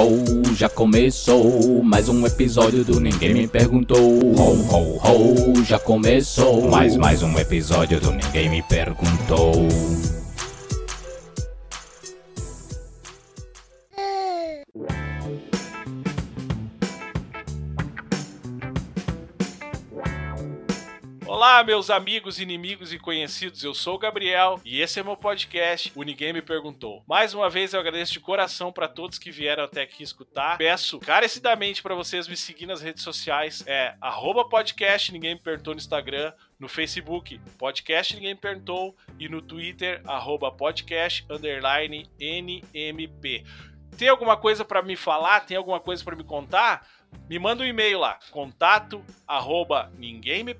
ho, já começou mais um episódio do Ninguém Me Perguntou. Ho, ho, ho, já começou mais mais um episódio do Ninguém Me Perguntou. Meus amigos, inimigos e conhecidos. Eu sou o Gabriel e esse é meu podcast. O Ninguém Me Perguntou. Mais uma vez eu agradeço de coração para todos que vieram até aqui escutar. Peço encarecidamente para vocês me seguir nas redes sociais. É podcast Ninguém Me Perguntou no Instagram, no Facebook, podcast Ninguém Perguntou e no Twitter, arroba podcast underline NMP. Tem alguma coisa para me falar? Tem alguma coisa para me contar? me manda um e-mail lá, contato arroba ninguém me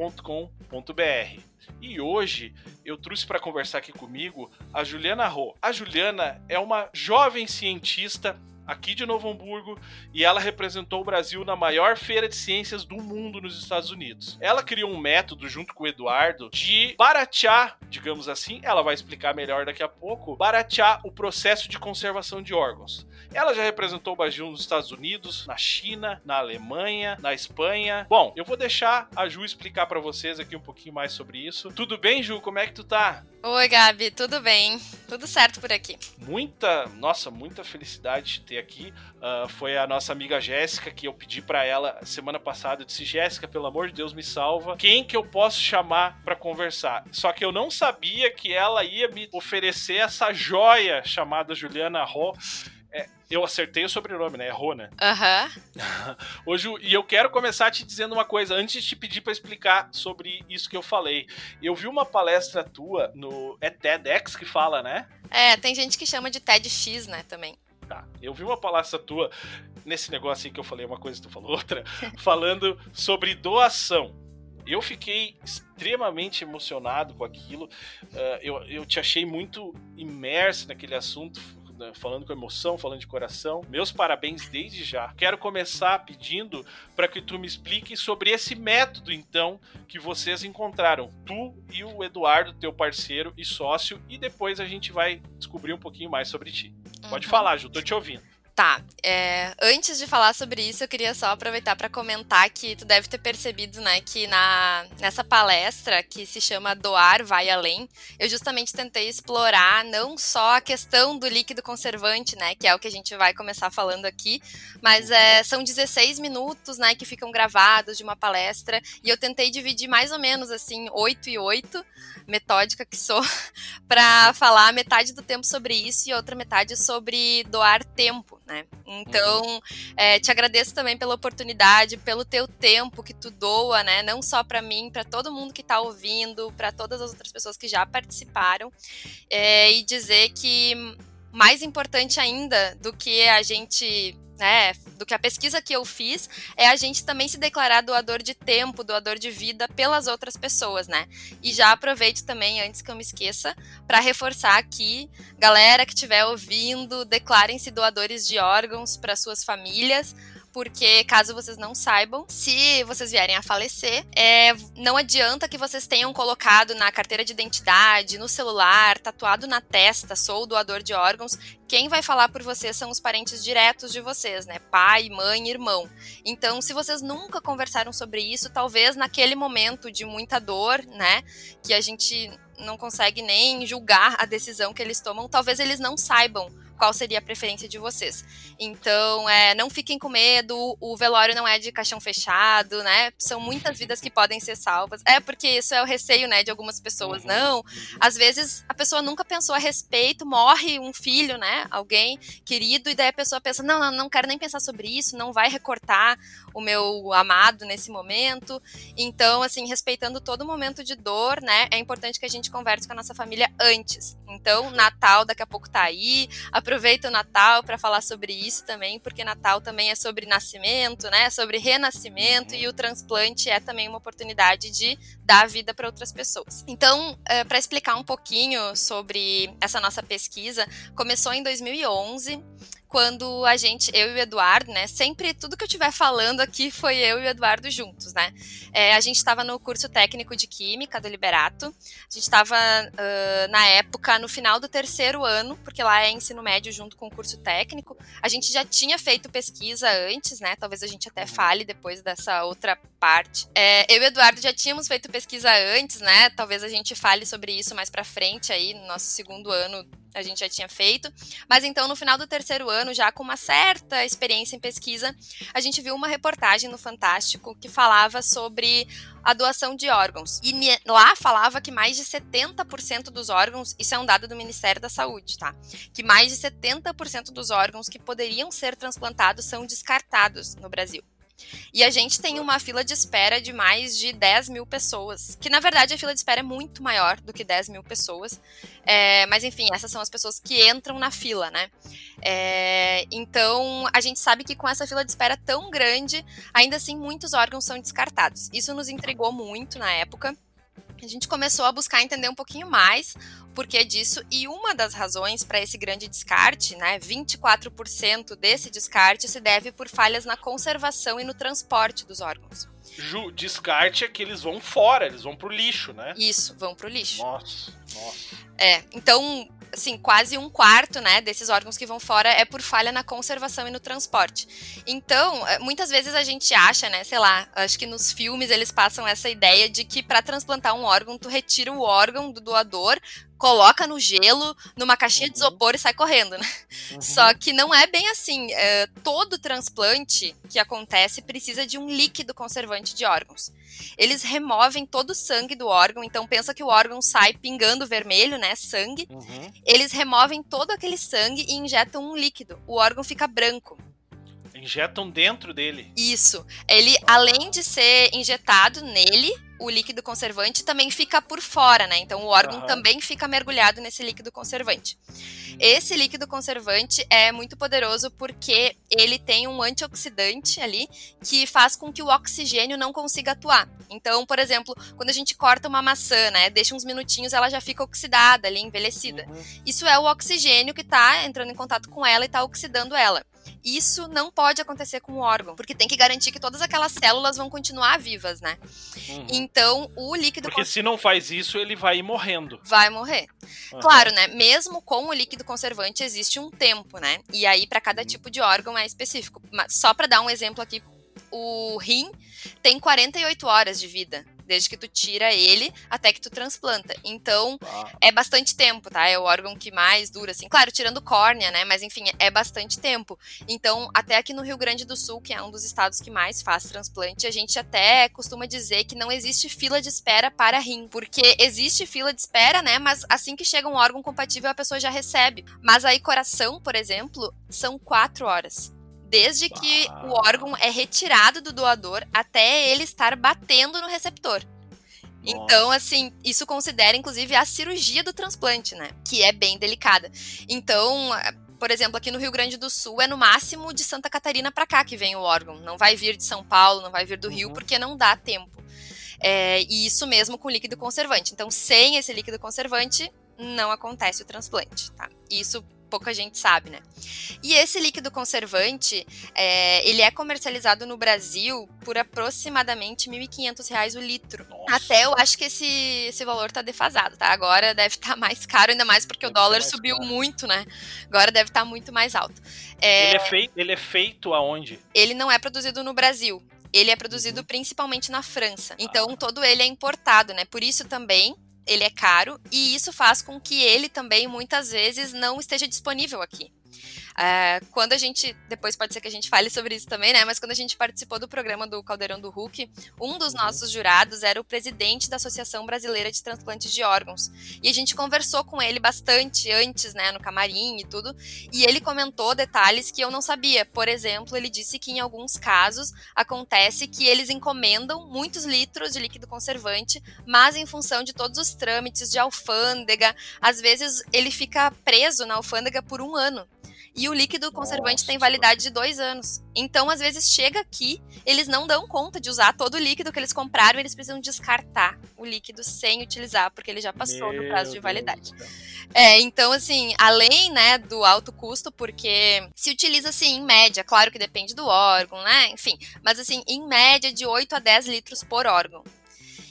perguntou.com.br. E hoje eu trouxe para conversar aqui comigo a Juliana Ro. A Juliana é uma jovem cientista aqui de Novo Hamburgo e ela representou o Brasil na maior feira de ciências do mundo nos Estados Unidos. Ela criou um método junto com o Eduardo de baratear, digamos assim, ela vai explicar melhor daqui a pouco, baratear o processo de conservação de órgãos. Ela já representou o Brasil nos Estados Unidos, na China, na Alemanha, na Espanha. Bom, eu vou deixar a Ju explicar para vocês aqui um pouquinho mais sobre isso. Tudo bem, Ju? Como é que tu tá? Oi, Gabi, tudo bem? Tudo certo por aqui. Muita, nossa, muita felicidade de ter aqui. Uh, foi a nossa amiga Jéssica que eu pedi para ela semana passada. Eu disse: Jéssica, pelo amor de Deus, me salva. Quem que eu posso chamar para conversar? Só que eu não sabia que ela ia me oferecer essa joia chamada Juliana Ro é, eu acertei o sobrenome, né? Errou, né? Aham. Uhum. Hoje, e eu quero começar te dizendo uma coisa, antes de te pedir para explicar sobre isso que eu falei. Eu vi uma palestra tua no. É TEDx que fala, né? É, tem gente que chama de TEDx, né, também. Tá. Eu vi uma palestra tua nesse negócio aí que eu falei uma coisa e tu falou outra, falando sobre doação. Eu fiquei extremamente emocionado com aquilo. Uh, eu, eu te achei muito imerso naquele assunto né, falando com emoção, falando de coração. Meus parabéns desde já. Quero começar pedindo para que tu me explique sobre esse método, então, que vocês encontraram. Tu e o Eduardo, teu parceiro e sócio, e depois a gente vai descobrir um pouquinho mais sobre ti. Pode uhum. falar, Ju, tô te ouvindo. Tá, é, antes de falar sobre isso, eu queria só aproveitar para comentar que tu deve ter percebido, né, que na, nessa palestra que se chama Doar Vai Além, eu justamente tentei explorar não só a questão do líquido conservante, né, que é o que a gente vai começar falando aqui, mas é, são 16 minutos, né, que ficam gravados de uma palestra, e eu tentei dividir mais ou menos, assim, 8 e 8, metódica que sou, para falar metade do tempo sobre isso e outra metade sobre doar tempo, né? Então, uhum. é, te agradeço também pela oportunidade, pelo teu tempo que tu doa, né? Não só para mim, para todo mundo que está ouvindo, para todas as outras pessoas que já participaram, é, e dizer que mais importante ainda do que a gente né, do que a pesquisa que eu fiz, é a gente também se declarar doador de tempo, doador de vida pelas outras pessoas, né? E já aproveito também, antes que eu me esqueça, para reforçar aqui, galera que estiver ouvindo, declarem-se doadores de órgãos para suas famílias porque caso vocês não saibam, se vocês vierem a falecer, é, não adianta que vocês tenham colocado na carteira de identidade, no celular, tatuado na testa, sou doador de órgãos. Quem vai falar por vocês são os parentes diretos de vocês, né? Pai, mãe, irmão. Então, se vocês nunca conversaram sobre isso, talvez naquele momento de muita dor, né, que a gente não consegue nem julgar a decisão que eles tomam, talvez eles não saibam qual seria a preferência de vocês. Então, é, não fiquem com medo, o velório não é de caixão fechado, né? São muitas vidas que podem ser salvas. É porque isso é o receio, né, de algumas pessoas. Uhum. Não, às vezes a pessoa nunca pensou a respeito, morre um filho, né, alguém querido, e daí a pessoa pensa, não, não, não quero nem pensar sobre isso, não vai recortar o meu amado nesse momento. Então, assim, respeitando todo momento de dor, né, é importante que a gente converse com a nossa família antes. Então, Natal daqui a pouco tá aí, a aproveita o Natal para falar sobre isso também, porque Natal também é sobre nascimento, né? Sobre renascimento e o transplante é também uma oportunidade de dar vida para outras pessoas. Então, é, para explicar um pouquinho sobre essa nossa pesquisa, começou em 2011 quando a gente, eu e o Eduardo, né? Sempre tudo que eu estiver falando aqui foi eu e o Eduardo juntos, né? É, a gente estava no curso técnico de Química do Liberato. A gente estava, uh, na época, no final do terceiro ano, porque lá é ensino médio junto com o curso técnico. A gente já tinha feito pesquisa antes, né? Talvez a gente até fale depois dessa outra parte. É, eu e o Eduardo já tínhamos feito pesquisa antes, né? Talvez a gente fale sobre isso mais para frente aí, no nosso segundo ano a gente já tinha feito. Mas então, no final do terceiro ano, já com uma certa experiência em pesquisa, a gente viu uma reportagem no Fantástico que falava sobre a doação de órgãos. E lá falava que mais de 70% dos órgãos, isso é um dado do Ministério da Saúde, tá? Que mais de 70% dos órgãos que poderiam ser transplantados são descartados no Brasil. E a gente tem uma fila de espera de mais de 10 mil pessoas. Que na verdade a fila de espera é muito maior do que 10 mil pessoas. É, mas enfim, essas são as pessoas que entram na fila, né? É, então a gente sabe que com essa fila de espera tão grande, ainda assim muitos órgãos são descartados. Isso nos intrigou muito na época a gente começou a buscar entender um pouquinho mais o porquê disso e uma das razões para esse grande descarte, né, 24% desse descarte se deve por falhas na conservação e no transporte dos órgãos. Ju, descarte é que eles vão fora, eles vão pro lixo, né? Isso, vão pro lixo. Nossa, nossa. É, então assim, quase um quarto, né, desses órgãos que vão fora é por falha na conservação e no transporte. Então, eh, muitas vezes a gente acha, né, sei lá, acho que nos filmes eles passam essa ideia de que para transplantar um órgão, tu retira o órgão do doador, coloca no gelo, numa caixinha uhum. de isopor e sai correndo, né? Uhum. Só que não é bem assim. É, todo transplante que acontece precisa de um líquido conservante de órgãos. Eles removem todo o sangue do órgão, então pensa que o órgão sai pingando vermelho, né? Sangue. Uhum. Eles removem todo aquele sangue e injetam um líquido. O órgão fica branco. Injetam dentro dele. Isso. Ele, além de ser injetado nele, o líquido conservante também fica por fora, né? Então o órgão uhum. também fica mergulhado nesse líquido conservante. Esse líquido conservante é muito poderoso porque ele tem um antioxidante ali que faz com que o oxigênio não consiga atuar. Então, por exemplo, quando a gente corta uma maçã, né, deixa uns minutinhos, ela já fica oxidada ali, envelhecida. Uhum. Isso é o oxigênio que está entrando em contato com ela e está oxidando ela. Isso não pode acontecer com o órgão, porque tem que garantir que todas aquelas células vão continuar vivas, né? Uhum. Então, o líquido. Porque se não faz isso, ele vai ir morrendo. Vai morrer. Uhum. Claro, né? Mesmo com o líquido conservante, existe um tempo, né? E aí, para cada uhum. tipo de órgão é específico. Mas só para dar um exemplo aqui, o rim tem 48 horas de vida desde que tu tira ele até que tu transplanta. Então, ah. é bastante tempo, tá? É o órgão que mais dura, assim. Claro, tirando córnea, né? Mas enfim, é bastante tempo. Então, até aqui no Rio Grande do Sul, que é um dos estados que mais faz transplante, a gente até costuma dizer que não existe fila de espera para rim, porque existe fila de espera, né? Mas assim que chega um órgão compatível, a pessoa já recebe. Mas aí, coração, por exemplo, são quatro horas desde que o órgão é retirado do doador até ele estar batendo no receptor. Nossa. Então, assim, isso considera inclusive a cirurgia do transplante, né? Que é bem delicada. Então, por exemplo, aqui no Rio Grande do Sul é no máximo de Santa Catarina para cá que vem o órgão. Não vai vir de São Paulo, não vai vir do uhum. Rio, porque não dá tempo. É, e isso mesmo com líquido conservante. Então, sem esse líquido conservante, não acontece o transplante, tá? Isso pouca gente sabe, né? E esse líquido conservante, é, ele é comercializado no Brasil por aproximadamente R$ 1.500 o litro. Nossa. Até eu acho que esse, esse valor tá defasado, tá? Agora deve estar tá mais caro, ainda mais porque deve o dólar subiu caro. muito, né? Agora deve estar tá muito mais alto. É, ele, é feito, ele é feito aonde? Ele não é produzido no Brasil. Ele é produzido uhum. principalmente na França. Então, ah. todo ele é importado, né? Por isso também ele é caro e isso faz com que ele também muitas vezes não esteja disponível aqui. Uh, quando a gente, depois pode ser que a gente fale sobre isso também, né? Mas quando a gente participou do programa do Caldeirão do Hulk, um dos uhum. nossos jurados era o presidente da Associação Brasileira de Transplantes de Órgãos. E a gente conversou com ele bastante antes, né, no camarim e tudo. E ele comentou detalhes que eu não sabia. Por exemplo, ele disse que em alguns casos acontece que eles encomendam muitos litros de líquido conservante, mas em função de todos os trâmites de alfândega, às vezes ele fica preso na alfândega por um ano. E o líquido conservante Nossa, tem validade de dois anos. Então, às vezes, chega aqui, eles não dão conta de usar todo o líquido que eles compraram, eles precisam descartar o líquido sem utilizar, porque ele já passou Meu no prazo de validade. É, então, assim, além, né, do alto custo, porque se utiliza, assim, em média, claro que depende do órgão, né, enfim, mas, assim, em média de 8 a 10 litros por órgão.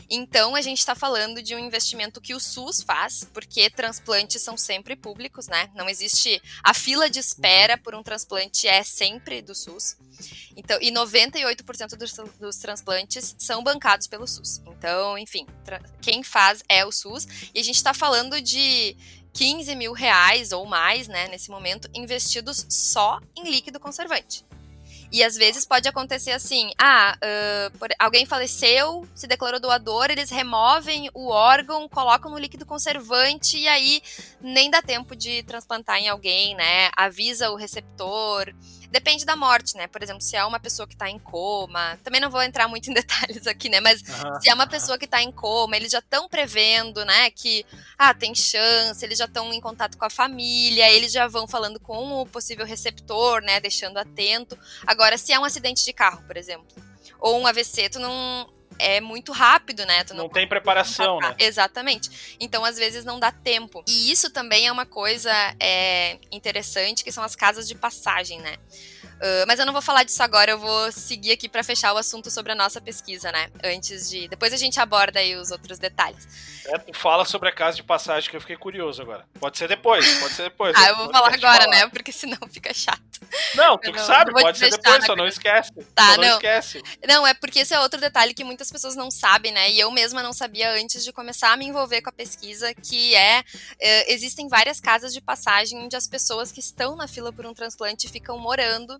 Então, a gente está falando de um investimento que o SUS faz, porque transplantes são sempre públicos, né? Não existe. A fila de espera por um transplante é sempre do SUS. Então, e 98% dos, dos transplantes são bancados pelo SUS. Então, enfim, quem faz é o SUS. E a gente está falando de 15 mil reais ou mais, né, nesse momento, investidos só em líquido conservante. E às vezes pode acontecer assim: ah, uh, por, alguém faleceu, se declarou doador, eles removem o órgão, colocam no líquido conservante e aí nem dá tempo de transplantar em alguém, né? Avisa o receptor. Depende da morte, né? Por exemplo, se é uma pessoa que tá em coma, também não vou entrar muito em detalhes aqui, né? Mas uhum. se é uma pessoa que tá em coma, eles já estão prevendo, né, que ah, tem chance, eles já estão em contato com a família, eles já vão falando com o possível receptor, né, deixando atento. Agora, se é um acidente de carro, por exemplo, ou um AVC, tu não é muito rápido, né? Tu não, não tem preparação, né? Exatamente. Então, às vezes, não dá tempo. E isso também é uma coisa é, interessante, que são as casas de passagem, né? Uh, mas eu não vou falar disso agora, eu vou seguir aqui para fechar o assunto sobre a nossa pesquisa, né? Antes de. Depois a gente aborda aí os outros detalhes. É, tu fala sobre a casa de passagem que eu fiquei curioso agora. Pode ser depois, pode ser depois. ah, eu vou falar agora, falar. né? Porque senão fica chato. Não, tu não, sabe, pode ser depois, só não esquece. Tá, não, não esquece. Não, é porque esse é outro detalhe que muitas pessoas não sabem, né? E eu mesma não sabia antes de começar a me envolver com a pesquisa, que é, é existem várias casas de passagem onde as pessoas que estão na fila por um transplante ficam morando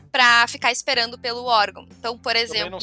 para ficar esperando pelo órgão. Então, por exemplo,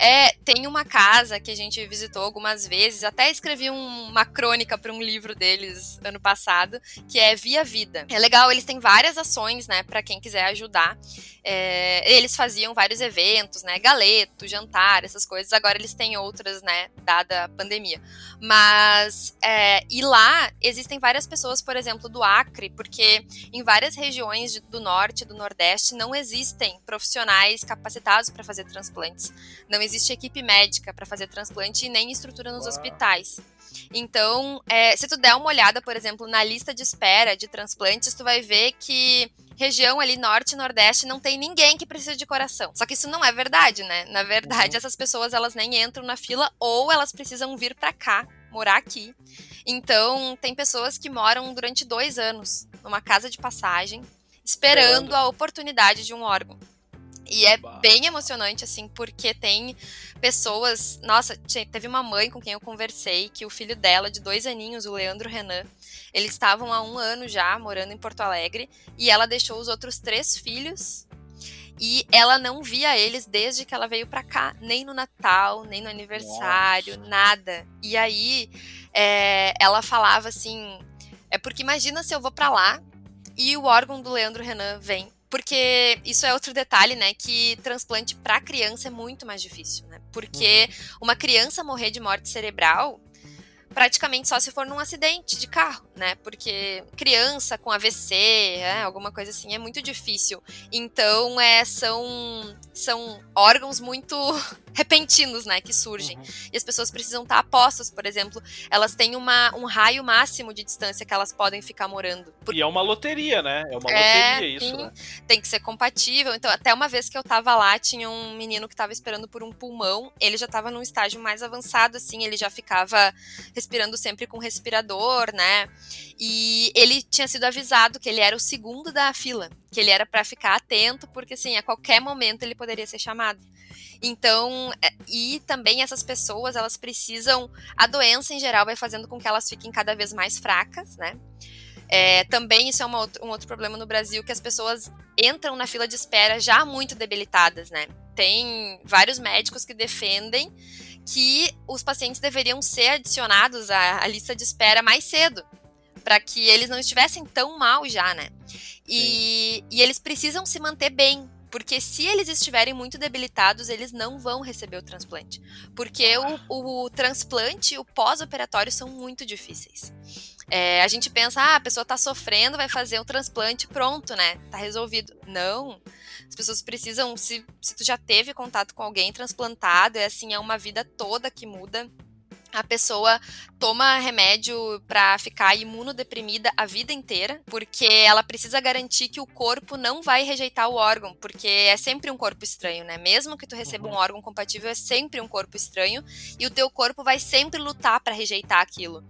é, tem uma casa que a gente visitou algumas vezes, até escrevi um, uma crônica para um livro deles ano passado, que é Via Vida. É legal, eles têm várias ações, né, para quem quiser ajudar. É, eles faziam vários eventos, né, galeto, jantar, essas coisas. Agora eles têm outras, né, dada a pandemia. Mas é, e lá existem várias pessoas, por exemplo, do Acre, porque em várias regiões do norte, do nordeste não existe existem profissionais capacitados para fazer transplantes. Não existe equipe médica para fazer transplante e nem estrutura nos Uau. hospitais. Então, é, se tu der uma olhada, por exemplo, na lista de espera de transplantes, tu vai ver que região ali norte e nordeste não tem ninguém que precisa de coração. Só que isso não é verdade, né? Na verdade, uhum. essas pessoas elas nem entram na fila ou elas precisam vir para cá, morar aqui. Então, tem pessoas que moram durante dois anos numa casa de passagem, esperando a oportunidade de um órgão. E é bem emocionante, assim, porque tem pessoas. Nossa, teve uma mãe com quem eu conversei que o filho dela, de dois aninhos, o Leandro Renan, eles estavam há um ano já morando em Porto Alegre e ela deixou os outros três filhos e ela não via eles desde que ela veio para cá, nem no Natal, nem no aniversário, Nossa. nada. E aí é, ela falava assim: é porque imagina se eu vou para lá e o órgão do Leandro Renan vem. Porque isso é outro detalhe, né? Que transplante para criança é muito mais difícil, né? Porque uhum. uma criança morrer de morte cerebral praticamente só se for num acidente de carro, né? Porque criança com AVC, é, alguma coisa assim, é muito difícil. Então, é, são, são órgãos muito repentinos, né, que surgem. Uhum. E as pessoas precisam estar apostas, por exemplo, elas têm uma, um raio máximo de distância que elas podem ficar morando. Por... E é uma loteria, né? É uma é, loteria isso, né? Tem que ser compatível. Então, até uma vez que eu tava lá, tinha um menino que tava esperando por um pulmão, ele já tava num estágio mais avançado, assim, ele já ficava respirando sempre com respirador, né? E ele tinha sido avisado que ele era o segundo da fila, que ele era para ficar atento, porque assim, a qualquer momento ele poderia ser chamado. Então, é, e também essas pessoas, elas precisam. A doença em geral vai fazendo com que elas fiquem cada vez mais fracas, né? É, também isso é uma, um outro problema no Brasil, que as pessoas entram na fila de espera já muito debilitadas, né? Tem vários médicos que defendem que os pacientes deveriam ser adicionados à, à lista de espera mais cedo, para que eles não estivessem tão mal já, né? E, e, eles precisam se manter bem, Porque se eles estiverem muito debilitados, eles não vão receber o transplante. Porque o, o transplante e o pós-operatório são muito difíceis. É, a gente pensa, ah, a pessoa tá sofrendo, vai fazer um transplante, pronto, né? Tá resolvido. Não. As pessoas precisam, se, se tu já teve contato com alguém transplantado, é assim, é uma vida toda que muda a pessoa toma remédio para ficar imunodeprimida a vida inteira, porque ela precisa garantir que o corpo não vai rejeitar o órgão, porque é sempre um corpo estranho, né? Mesmo que tu receba uhum. um órgão compatível, é sempre um corpo estranho e o teu corpo vai sempre lutar para rejeitar aquilo.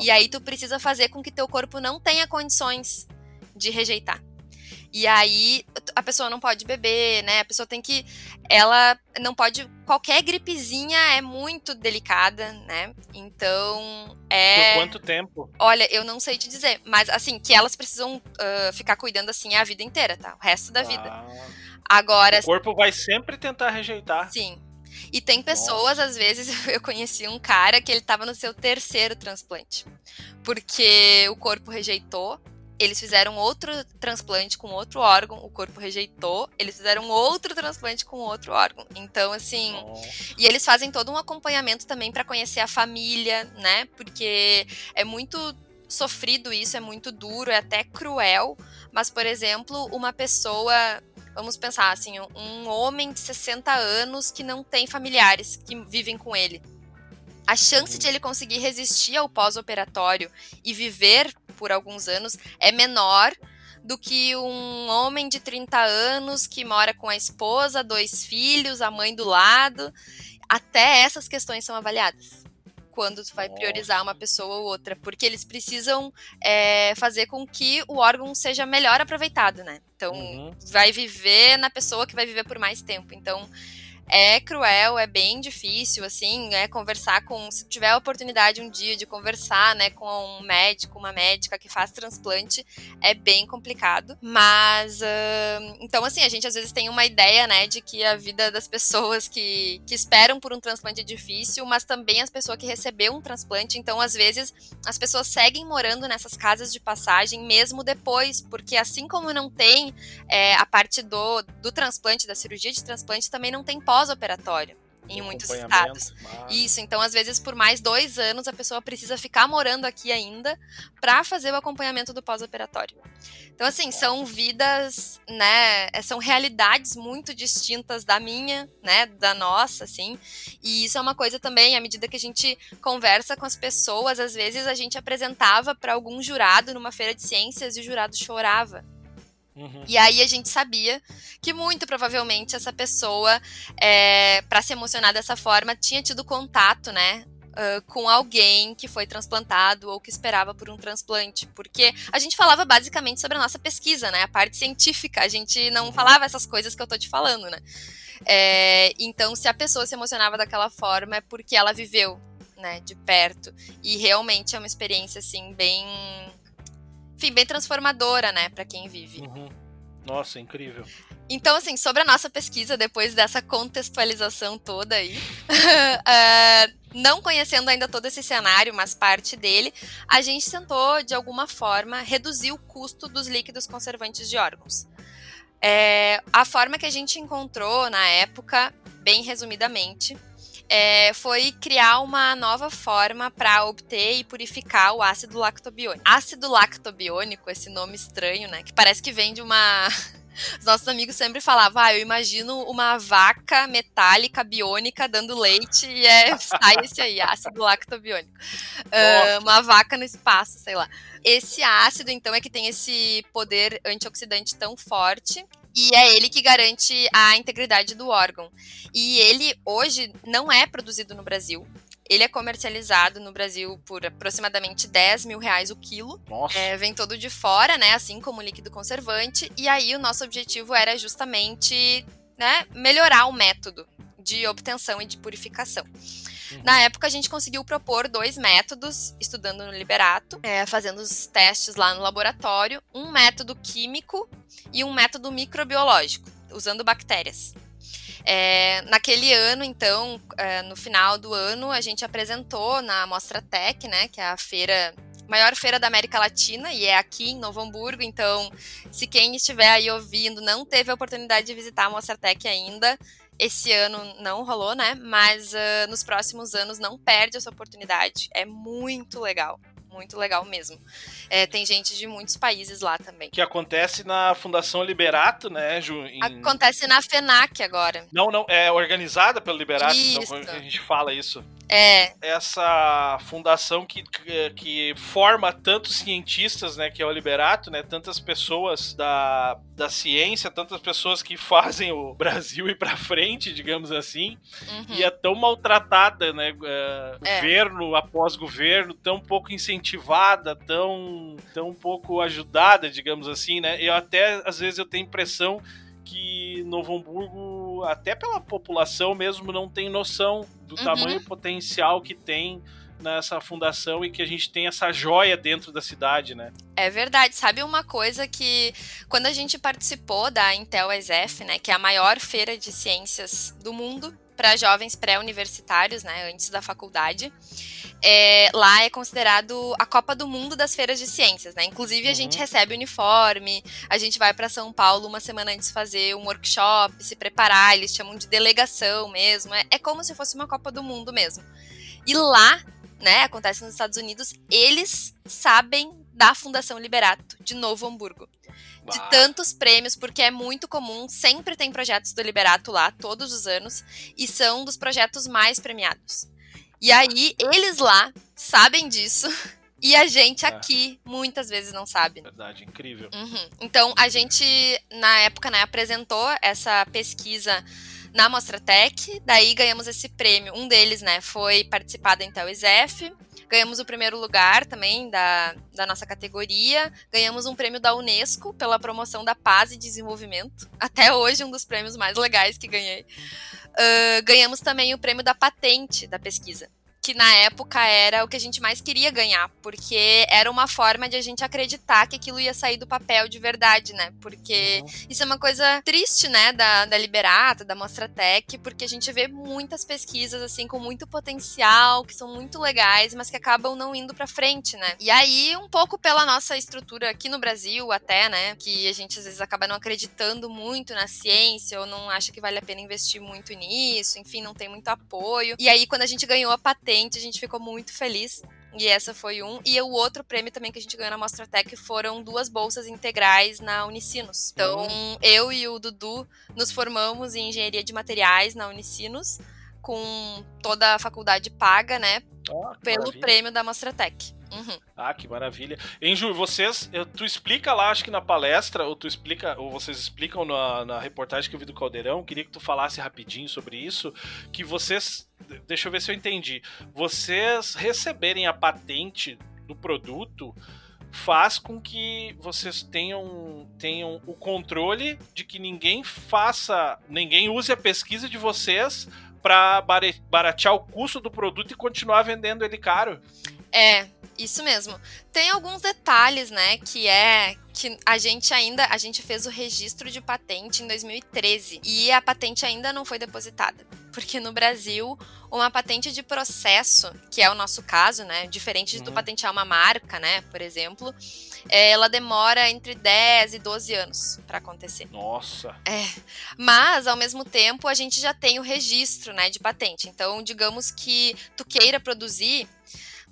E aí tu precisa fazer com que teu corpo não tenha condições de rejeitar. E aí a pessoa não pode beber, né? A pessoa tem que. Ela não pode. Qualquer gripezinha é muito delicada, né? Então. É... Por quanto tempo? Olha, eu não sei te dizer. Mas assim, que elas precisam uh, ficar cuidando assim a vida inteira, tá? O resto da ah. vida. Agora. O corpo vai sempre tentar rejeitar. Sim. E tem pessoas, Nossa. às vezes, eu conheci um cara que ele estava no seu terceiro transplante. Porque o corpo rejeitou, eles fizeram outro transplante com outro órgão, o corpo rejeitou, eles fizeram outro transplante com outro órgão. Então, assim. Oh. E eles fazem todo um acompanhamento também para conhecer a família, né? Porque é muito sofrido isso, é muito duro, é até cruel. Mas, por exemplo, uma pessoa. Vamos pensar assim, um homem de 60 anos que não tem familiares que vivem com ele. A chance de ele conseguir resistir ao pós-operatório e viver por alguns anos é menor do que um homem de 30 anos que mora com a esposa, dois filhos, a mãe do lado. Até essas questões são avaliadas quando tu vai priorizar uma pessoa ou outra, porque eles precisam é, fazer com que o órgão seja melhor aproveitado, né? Então, uhum. vai viver na pessoa que vai viver por mais tempo. Então, é cruel, é bem difícil, assim, é conversar com, se tiver a oportunidade um dia de conversar, né, com um médico, uma médica que faz transplante, é bem complicado, mas, uh, então, assim, a gente às vezes tem uma ideia, né, de que a vida das pessoas que, que esperam por um transplante é difícil, mas também as pessoas que recebeu um transplante, então, às vezes, as pessoas seguem morando nessas casas de passagem mesmo depois, porque assim como não tem é, a parte do, do transplante, da cirurgia de transplante, também não tem pós-operatório em muitos estados. Mas... Isso, então às vezes por mais dois anos a pessoa precisa ficar morando aqui ainda para fazer o acompanhamento do pós-operatório. Então assim são vidas, né? É, são realidades muito distintas da minha, né? Da nossa, assim. E isso é uma coisa também à medida que a gente conversa com as pessoas, às vezes a gente apresentava para algum jurado numa feira de ciências e o jurado chorava Uhum. E aí a gente sabia que muito provavelmente essa pessoa, é, para se emocionar dessa forma, tinha tido contato, né? Uh, com alguém que foi transplantado ou que esperava por um transplante, porque a gente falava basicamente sobre a nossa pesquisa, né? A parte científica, a gente não uhum. falava essas coisas que eu tô te falando, né? É, então, se a pessoa se emocionava daquela forma, é porque ela viveu, né, de perto. E realmente é uma experiência, assim, bem enfim, bem transformadora, né, para quem vive. Uhum. Nossa, incrível. Então, assim, sobre a nossa pesquisa, depois dessa contextualização toda aí, uh, não conhecendo ainda todo esse cenário, mas parte dele, a gente tentou, de alguma forma, reduzir o custo dos líquidos conservantes de órgãos. É, a forma que a gente encontrou na época, bem resumidamente, é, foi criar uma nova forma para obter e purificar o ácido lactobiônico. Ácido lactobiônico, esse nome estranho, né? Que parece que vem de uma. Os nossos amigos sempre falavam, ah, eu imagino uma vaca metálica biônica dando leite e é, sai esse aí, ácido lactobiônico. Uh, uma vaca no espaço, sei lá. Esse ácido, então, é que tem esse poder antioxidante tão forte e é ele que garante a integridade do órgão. E ele hoje não é produzido no Brasil. Ele é comercializado no Brasil por aproximadamente 10 mil reais o quilo. Nossa. É, vem todo de fora, né? Assim como líquido conservante. E aí o nosso objetivo era justamente né, melhorar o método de obtenção e de purificação. Uhum. Na época, a gente conseguiu propor dois métodos, estudando no Liberato, é, fazendo os testes lá no laboratório: um método químico e um método microbiológico, usando bactérias. É, naquele ano, então, é, no final do ano, a gente apresentou na Mostra Tech, né, que é a feira maior feira da América Latina e é aqui em Novo Hamburgo. Então, se quem estiver aí ouvindo não teve a oportunidade de visitar a Mostratec ainda, esse ano não rolou, né? Mas uh, nos próximos anos não perde essa oportunidade. É muito legal muito legal mesmo. É, tem gente de muitos países lá também. Que acontece na Fundação Liberato, né, Ju? Em... Acontece na FENAC agora. Não, não, é organizada pelo Liberato, então isso. então a gente fala isso. É. Essa fundação que, que forma tantos cientistas, né, que é o Liberato, né, tantas pessoas da, da ciência, tantas pessoas que fazem o Brasil ir para frente, digamos assim, uhum. e é tão maltratada, né, uh, é. governo após governo, tão pouco incentivada, tão, tão pouco ajudada, digamos assim, né, eu até, às vezes, eu tenho impressão que Novo Hamburgo, até pela população mesmo, não tem noção do uhum. tamanho potencial que tem nessa fundação e que a gente tem essa joia dentro da cidade, né? É verdade. Sabe uma coisa que quando a gente participou da Intel SF, né, que é a maior feira de ciências do mundo para jovens pré-universitários, né, antes da faculdade, é, lá é considerado a Copa do Mundo das feiras de ciências, né? Inclusive, a uhum. gente recebe uniforme, a gente vai para São Paulo uma semana antes fazer um workshop, se preparar, eles chamam de delegação mesmo. É, é como se fosse uma Copa do Mundo mesmo. E lá, né, acontece nos Estados Unidos, eles sabem da Fundação Liberato, de Novo Hamburgo de tantos prêmios, porque é muito comum, sempre tem projetos do Liberato lá, todos os anos, e são dos projetos mais premiados. E aí, eles lá sabem disso. E a gente é. aqui muitas vezes não sabe. Verdade, incrível. Uhum. Então, a gente, na época, né, apresentou essa pesquisa na Mostratec, daí ganhamos esse prêmio. Um deles, né, foi participar da Intel. Ganhamos o primeiro lugar também da, da nossa categoria. Ganhamos um prêmio da Unesco pela promoção da paz e desenvolvimento. Até hoje, um dos prêmios mais legais que ganhei. Uh, ganhamos também o prêmio da patente da pesquisa que na época era o que a gente mais queria ganhar, porque era uma forma de a gente acreditar que aquilo ia sair do papel de verdade, né? Porque uhum. isso é uma coisa triste, né, da, da Liberata, da Mostratec, porque a gente vê muitas pesquisas, assim, com muito potencial, que são muito legais, mas que acabam não indo pra frente, né? E aí, um pouco pela nossa estrutura aqui no Brasil, até, né, que a gente às vezes acaba não acreditando muito na ciência, ou não acha que vale a pena investir muito nisso, enfim, não tem muito apoio. E aí, quando a gente ganhou a patente, a gente ficou muito feliz. E essa foi um. E o outro prêmio também que a gente ganhou na Mostra Tech foram duas bolsas integrais na Unicinos. Então, uhum. eu e o Dudu nos formamos em engenharia de materiais na Unicinos, com toda a faculdade paga, né? Oh, pelo maravilha. prêmio da Mostra Tech. Uhum. Ah, que maravilha. Enju, vocês, tu explica lá, acho que na palestra, ou tu explica, ou vocês explicam na, na reportagem que eu vi do Caldeirão, queria que tu falasse rapidinho sobre isso, que vocês, deixa eu ver se eu entendi, vocês receberem a patente do produto faz com que vocês tenham, tenham o controle de que ninguém faça, ninguém use a pesquisa de vocês para baratear o custo do produto e continuar vendendo ele caro. É, isso mesmo. Tem alguns detalhes, né, que é que a gente ainda, a gente fez o registro de patente em 2013 e a patente ainda não foi depositada, porque no Brasil uma patente de processo, que é o nosso caso, né, diferente de uhum. tu patentear uma marca, né, por exemplo, é, ela demora entre 10 e 12 anos para acontecer. Nossa. É. Mas ao mesmo tempo a gente já tem o registro, né, de patente. Então, digamos que tu queira produzir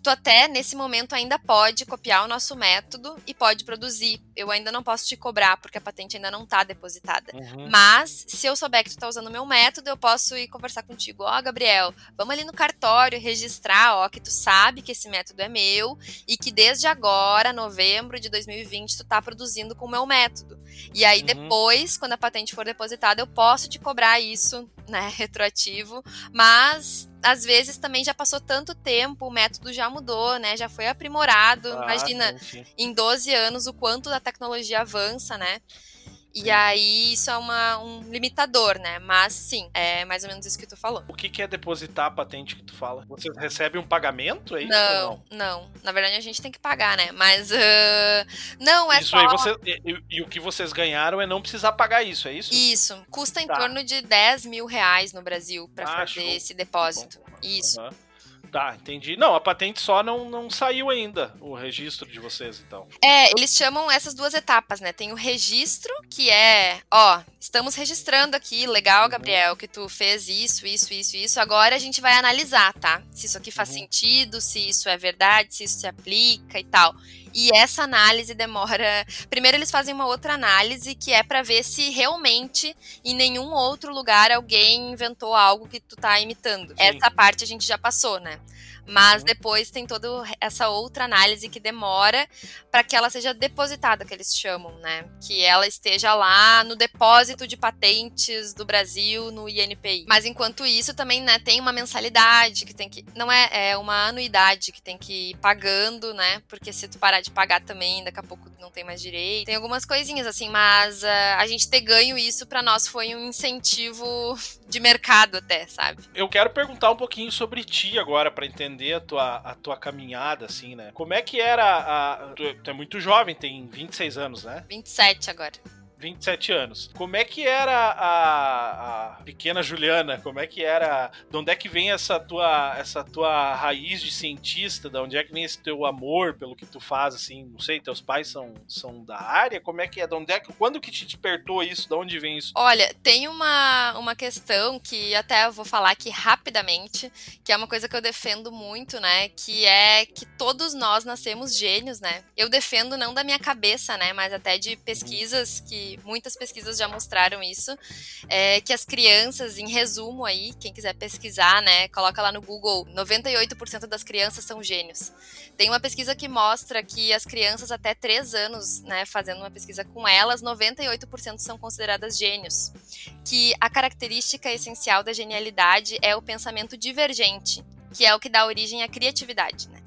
tu até nesse momento ainda pode copiar o nosso método e pode produzir. Eu ainda não posso te cobrar porque a patente ainda não está depositada. Uhum. Mas se eu souber que tu está usando o meu método, eu posso ir conversar contigo. Ó, oh, Gabriel, vamos ali no cartório registrar, ó, que tu sabe que esse método é meu e que desde agora, novembro de 2020, tu está produzindo com o meu método. E aí uhum. depois, quando a patente for depositada, eu posso te cobrar isso, né, retroativo, mas às vezes também já passou tanto tempo, o método já mudou, né? Já foi aprimorado. Ah, Imagina, sim, sim. em 12 anos, o quanto a tecnologia avança, né? E aí isso é uma, um limitador, né? Mas sim, é mais ou menos isso que tu falou. O que, que é depositar a patente que tu fala? Você recebe um pagamento? É isso não, não, não? Na verdade a gente tem que pagar, né? Mas uh, não é isso só. Aí você, e, e, o que vocês ganharam é não precisar pagar isso, é isso? Isso. Custa em tá. torno de 10 mil reais no Brasil para ah, fazer show. esse depósito. Isso. Uhum. Tá, entendi. Não, a patente só não, não saiu ainda, o registro de vocês, então. É, eles chamam essas duas etapas, né? Tem o registro, que é, ó, estamos registrando aqui, legal, uhum. Gabriel, que tu fez isso, isso, isso, isso. Agora a gente vai analisar, tá? Se isso aqui faz uhum. sentido, se isso é verdade, se isso se aplica e tal. E essa análise demora. Primeiro, eles fazem uma outra análise que é para ver se realmente em nenhum outro lugar alguém inventou algo que tu tá imitando. Sim. Essa parte a gente já passou, né? Mas uhum. depois tem toda essa outra análise que demora para que ela seja depositada, que eles chamam, né? Que ela esteja lá no depósito de patentes do Brasil, no INPI. Mas enquanto isso, também né, tem uma mensalidade que tem que. Não é, é uma anuidade que tem que ir pagando, né? Porque se tu parar de pagar também, daqui a pouco não tem mais direito. Tem algumas coisinhas assim, mas uh, a gente ter ganho isso para nós foi um incentivo de mercado até, sabe? Eu quero perguntar um pouquinho sobre ti agora para entender a tua, a tua caminhada assim, né? Como é que era a tu, tu é muito jovem, tem 26 anos, né? 27 agora. 27 anos. Como é que era a, a, pequena Juliana? Como é que era? De onde é que vem essa tua, essa tua raiz de cientista? De onde é que vem esse teu amor pelo que tu faz, assim? Não sei, teus pais são, são da área? Como é que é? De onde é que, quando que te despertou isso? De onde vem isso? Olha, tem uma, uma questão que até eu vou falar aqui rapidamente, que é uma coisa que eu defendo muito, né? Que é que todos nós nascemos gênios, né? Eu defendo não da minha cabeça, né? Mas até de pesquisas que muitas pesquisas já mostraram isso, é, que as crianças, em resumo aí, quem quiser pesquisar, né, coloca lá no Google, 98% das crianças são gênios. Tem uma pesquisa que mostra que as crianças até 3 anos, né, fazendo uma pesquisa com elas, 98% são consideradas gênios. Que a característica essencial da genialidade é o pensamento divergente, que é o que dá origem à criatividade, né?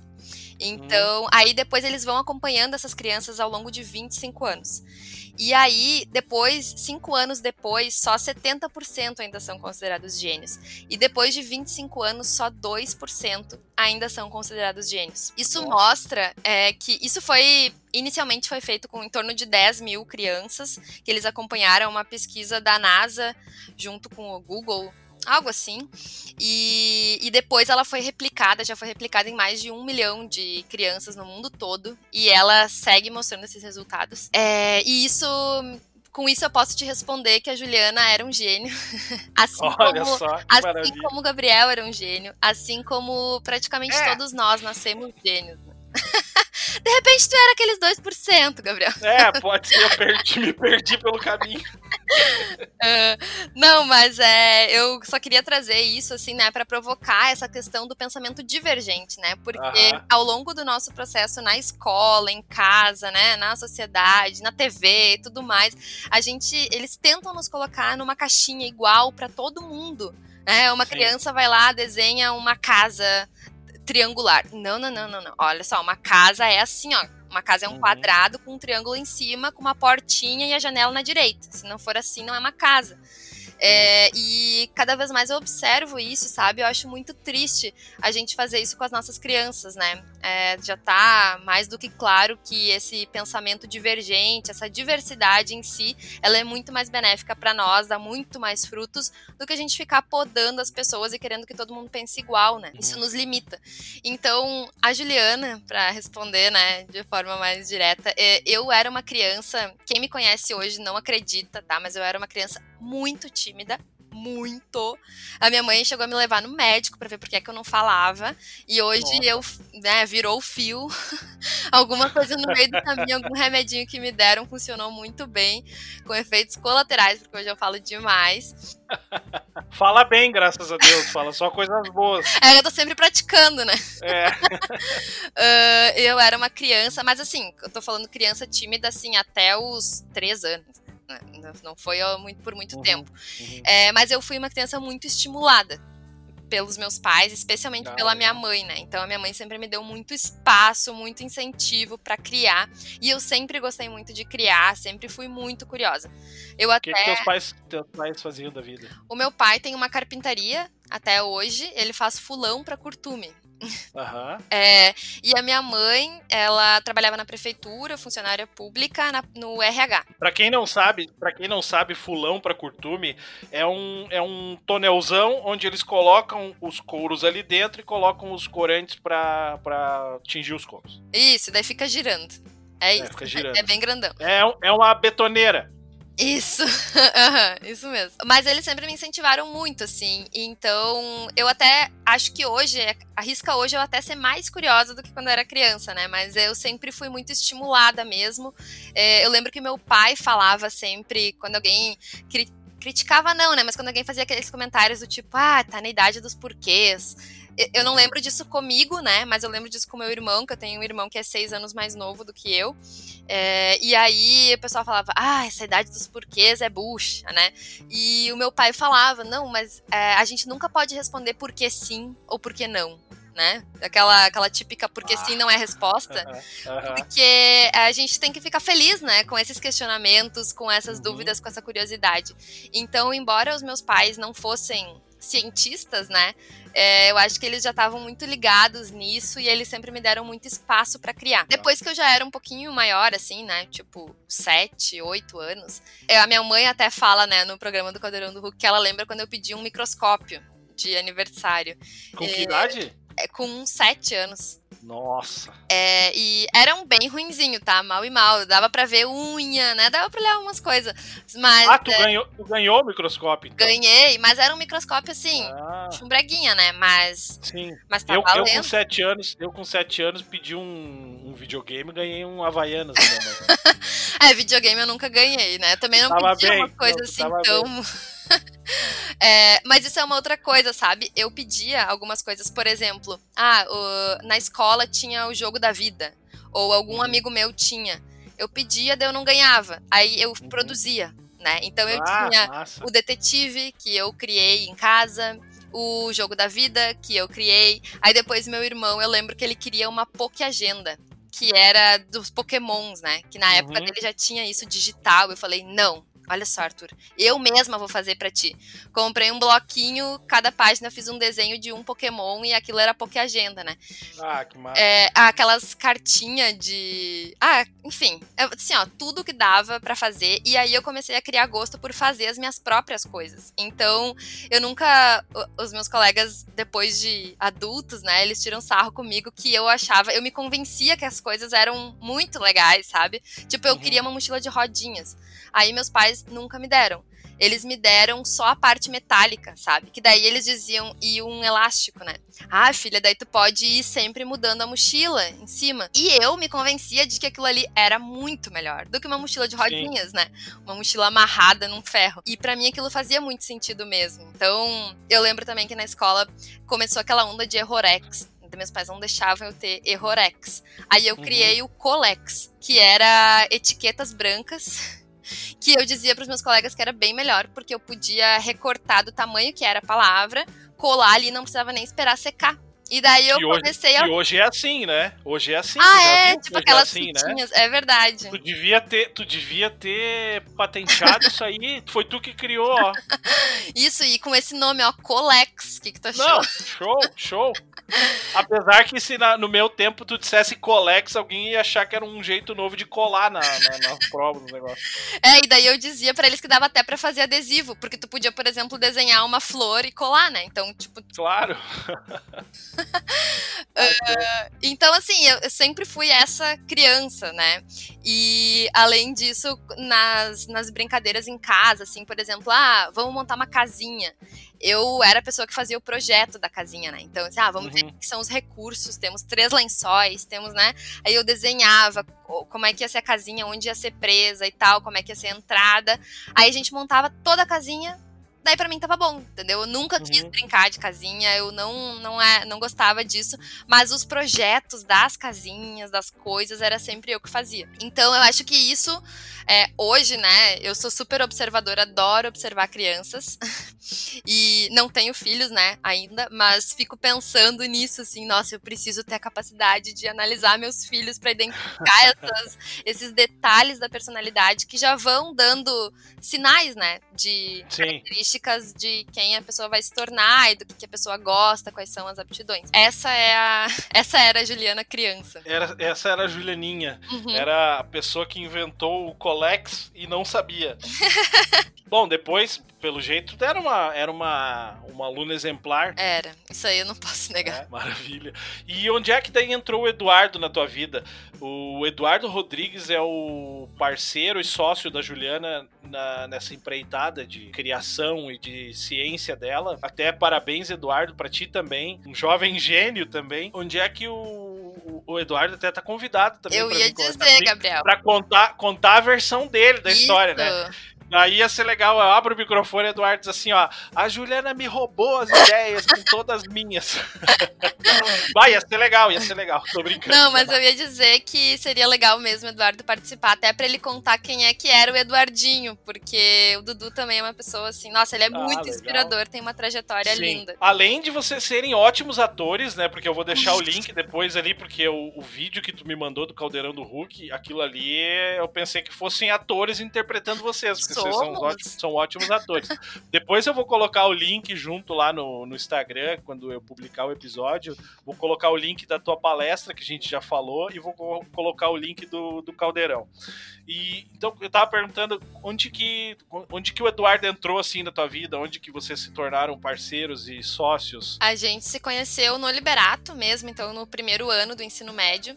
Então, hum. aí depois eles vão acompanhando essas crianças ao longo de 25 anos. E aí, depois, cinco anos depois, só 70% ainda são considerados gênios. E depois de 25 anos, só 2% ainda são considerados gênios. Isso Nossa. mostra é, que isso foi inicialmente foi feito com em torno de 10 mil crianças, que eles acompanharam uma pesquisa da NASA junto com o Google algo assim. E, e depois ela foi replicada, já foi replicada em mais de um milhão de crianças no mundo todo. E ela segue mostrando esses resultados. É, e isso com isso eu posso te responder que a Juliana era um gênio. assim Olha como, só, assim como o Gabriel era um gênio, assim como praticamente é. todos nós nascemos gênios. Né? De repente tu era aqueles 2%, Gabriel. É, pode ser, eu perdi, me perdi pelo caminho. Uh, não, mas é, eu só queria trazer isso, assim, né, para provocar essa questão do pensamento divergente, né? Porque uh -huh. ao longo do nosso processo na escola, em casa, né, na sociedade, na TV e tudo mais, a gente, eles tentam nos colocar numa caixinha igual para todo mundo. É, uma Sim. criança vai lá, desenha uma casa triangular. Não, não, não, não, não. Olha só, uma casa é assim, ó. Uma casa é um uhum. quadrado com um triângulo em cima, com uma portinha e a janela na direita. Se não for assim, não é uma casa. É, e cada vez mais eu observo isso, sabe? Eu acho muito triste a gente fazer isso com as nossas crianças, né? É, já tá mais do que claro que esse pensamento divergente, essa diversidade em si, ela é muito mais benéfica para nós, dá muito mais frutos do que a gente ficar podando as pessoas e querendo que todo mundo pense igual, né? Isso nos limita. Então, a Juliana, para responder, né, de forma mais direta, é, eu era uma criança, quem me conhece hoje não acredita, tá? Mas eu era uma criança muito tímida, muito. A minha mãe chegou a me levar no médico para ver por que, é que eu não falava. E hoje Nossa. eu, né, virou o fio. Alguma coisa no meio do caminho, algum remedinho que me deram funcionou muito bem, com efeitos colaterais, porque hoje eu falo demais. Fala bem, graças a Deus. Fala só coisas boas. É, eu tô sempre praticando, né? É. uh, eu era uma criança, mas assim, eu tô falando criança tímida, assim, até os três anos. Né? Não foi muito, por muito uhum, tempo. Uhum. É, mas eu fui uma criança muito estimulada pelos meus pais, especialmente pela minha mãe, né? Então a minha mãe sempre me deu muito espaço, muito incentivo para criar, e eu sempre gostei muito de criar, sempre fui muito curiosa. Eu até O que, que teus pais, teus pais faziam da vida? O meu pai tem uma carpintaria até hoje, ele faz fulão para curtume. Aham. É, e a minha mãe, ela trabalhava na prefeitura, funcionária pública, na- no RH. Pra quem não sabe, para quem não sabe, fulão pra curtume é um, é um tonelzão onde eles colocam os couros ali dentro e colocam os corantes pra, pra atingir os couros. Isso, daí fica girando. É isso. fica girando. É bem grandão. É, é uma betoneira. Isso, isso mesmo. Mas eles sempre me incentivaram muito, assim. Então, eu até acho que hoje, arrisca hoje eu até ser mais curiosa do que quando eu era criança, né? Mas eu sempre fui muito estimulada mesmo. É, eu lembro que meu pai falava sempre, quando alguém cri- criticava, não, né? Mas quando alguém fazia aqueles comentários do tipo, ah, tá na idade dos porquês. Eu- não lembro disso comigo, né? Mas eu lembro disso com meu irmão, que eu tenho um irmão que é seis anos mais novo do que eu. É, e aí o pessoal falava, ah, essa idade dos porquês é bucha, né? E o meu pai falava, não, mas é, a gente nunca pode responder por que sim ou por que não, né? Aquela, aquela típica porque sim não é resposta. Porque a gente tem que ficar feliz, né, com esses questionamentos, com essas Uhum. dúvidas, com essa curiosidade. Então, embora os meus pais não fossem cientistas, né, é, eu acho que eles já estavam muito ligados nisso e eles sempre me deram muito espaço pra criar. Depois que eu já era um pouquinho maior, assim, né, tipo sete, oito anos, é, a minha mãe até fala, né, no programa do Caldeirão do Hulk, que ela lembra quando eu pedi um microscópio de aniversário, Com que É. idade? é, com sete anos. Nossa. É, e era um bem ruinzinho, tá? Mal e mal. Dava pra ver unha, né? Dava pra olhar umas coisas. Mas Ah, tu é, ganhou, tu ganhou o microscópio, então. ganhei, mas era um microscópio assim, Ah, chumbreguinha, né? Mas, sim. mas tá Eu, eu com sete anos, eu com sete anos pedi um, um videogame e ganhei um Havaianas. É, videogame eu nunca ganhei, né? Também não Tava pedi uma bem, coisa não, tu assim tão. É, mas isso é uma outra coisa, sabe? Eu pedia algumas coisas, por exemplo, ah, o- na escola tinha o jogo da vida, ou algum Uhum. amigo meu tinha. Eu pedia, daí eu não ganhava. Aí eu Uhum. produzia, né? Então eu ah, tinha massa. o detetive que eu criei em casa, o jogo da vida que eu criei. Aí depois meu irmão, eu lembro que ele queria uma Poké Agenda, que era dos Pokémons, né? Que na época Uhum. dele já tinha isso digital. Eu falei: "Não, olha só, Arthur, eu mesma vou fazer pra ti". Comprei um bloquinho, cada página fiz um desenho de um Pokémon e aquilo era Poké Agenda, né? Ah, que massa. É, aquelas cartinhas de. Ah, enfim. é, Assim, ó, tudo que dava pra fazer. E aí eu comecei a criar gosto por fazer as minhas próprias coisas. Então, eu nunca. Os meus colegas, depois de adultos, né, eles tiram sarro comigo que eu achava. Eu me convencia que as coisas eram muito legais, sabe? Tipo, eu Uhum. queria uma mochila de rodinhas. Aí meus pais nunca me deram. Eles me deram só a parte metálica, sabe? Que daí eles diziam, e um elástico, né? Ah, filha, daí tu pode ir sempre mudando a mochila em cima. E eu me convencia de que aquilo ali era muito melhor do que uma mochila de rodinhas, né? Uma mochila amarrada num ferro. E pra mim aquilo fazia muito sentido mesmo. Então, eu lembro também que na escola começou aquela onda de errorex. Então, meus pais não deixavam eu ter errorex. Aí eu Uhum. criei o colex, que era etiquetas brancas que eu dizia pros meus colegas que era bem melhor, porque eu podia recortar do tamanho que era a palavra, colar ali, não precisava nem esperar secar. E daí eu hoje- comecei a. E hoje é assim, né? Hoje é assim. Ah, é, viu? tipo Hoje aquelas é assim, né? é verdade. Tu devia ter, tu devia ter patenteado isso aí. Foi tu que criou, ó. Isso, e com esse nome, ó, Colex. O que, que tu achou? Não, show, show. Apesar que se na- no meu tempo tu dissesse Colex, alguém ia achar que era um jeito novo de colar na, na, na prova do negócio. É, e daí eu dizia pra eles que dava até pra fazer adesivo, porque tu podia, por exemplo, desenhar uma flor e colar, né? Então, tipo, Claro. Então, assim, eu, sempre fui essa criança, né? E, além disso, nas, nas brincadeiras em casa, assim, por exemplo, ah, vamos montar uma casinha. Eu era a pessoa que fazia o projeto da casinha, né? Então, assim, ah, vamos ver Uhum. o que são os recursos. Temos três lençóis, temos, né? Aí eu desenhava co- como é que ia ser a casinha, onde ia ser presa e tal, como é que ia ser a entrada. Aí a gente montava toda a casinha. Daí pra mim tava bom, entendeu? Eu nunca quis Uhum. brincar de casinha, eu não não, é, não gostava disso, mas os projetos das casinhas, das coisas, era sempre eu que fazia. Então eu acho que isso, é, hoje, né, eu sou super observadora, adoro observar crianças, e não tenho filhos, né, ainda, mas fico pensando nisso, assim, nossa, eu preciso ter a capacidade de analisar meus filhos para identificar essas, esses detalhes da personalidade que já vão dando sinais, né, de Sim. características de quem a pessoa vai se tornar e do que, que a pessoa gosta, quais são as aptidões. Essa é a. Essa era a Juliana criança. Era, essa era a Julianinha. Uhum. Era a pessoa que inventou o Colex e não sabia. Bom, depois, pelo jeito, era uma, era uma, uma aluna exemplar. Era, isso aí eu não posso negar. É, maravilha. E onde é que daí entrou o Eduardo na tua vida? O Eduardo Rodrigues é o parceiro e sócio da Juliana na, nessa empreitada de criação e de ciência dela. Até parabéns, Eduardo, para ti também. Um jovem gênio também. Onde é que o, o Eduardo até tá convidado também. Eu ia dizer, Gabriel. Pra contar, contar a versão dele da Isso. história, né? Aí ia ser legal, eu abro o microfone e Eduardo diz assim, ó, a Juliana me roubou as ideias, com todas minhas. Vai, ia ser legal, ia ser legal, tô brincando. Não, mas eu ia dizer que seria legal mesmo o Eduardo participar, até para ele contar quem é que era o Eduardinho, porque o Dudu também é uma pessoa assim, nossa, ele é ah, muito legal. inspirador, tem uma trajetória Sim. linda. Além de vocês serem ótimos atores, né, porque eu vou deixar o link depois ali, porque o, o vídeo que tu me mandou do Caldeirão do Hulk, aquilo ali, eu pensei que fossem atores interpretando vocês, porque vocês são ótimos, são ótimos atores. Depois eu vou colocar o link junto lá no, no Instagram, quando eu publicar o episódio. Vou colocar o link da tua palestra, que a gente já falou, e vou colocar o link do, do Caldeirão. E então eu tava perguntando onde que, onde que o Eduardo entrou assim na tua vida, onde que vocês se tornaram parceiros e sócios? A gente se conheceu no Liberato mesmo, então no primeiro ano do ensino médio.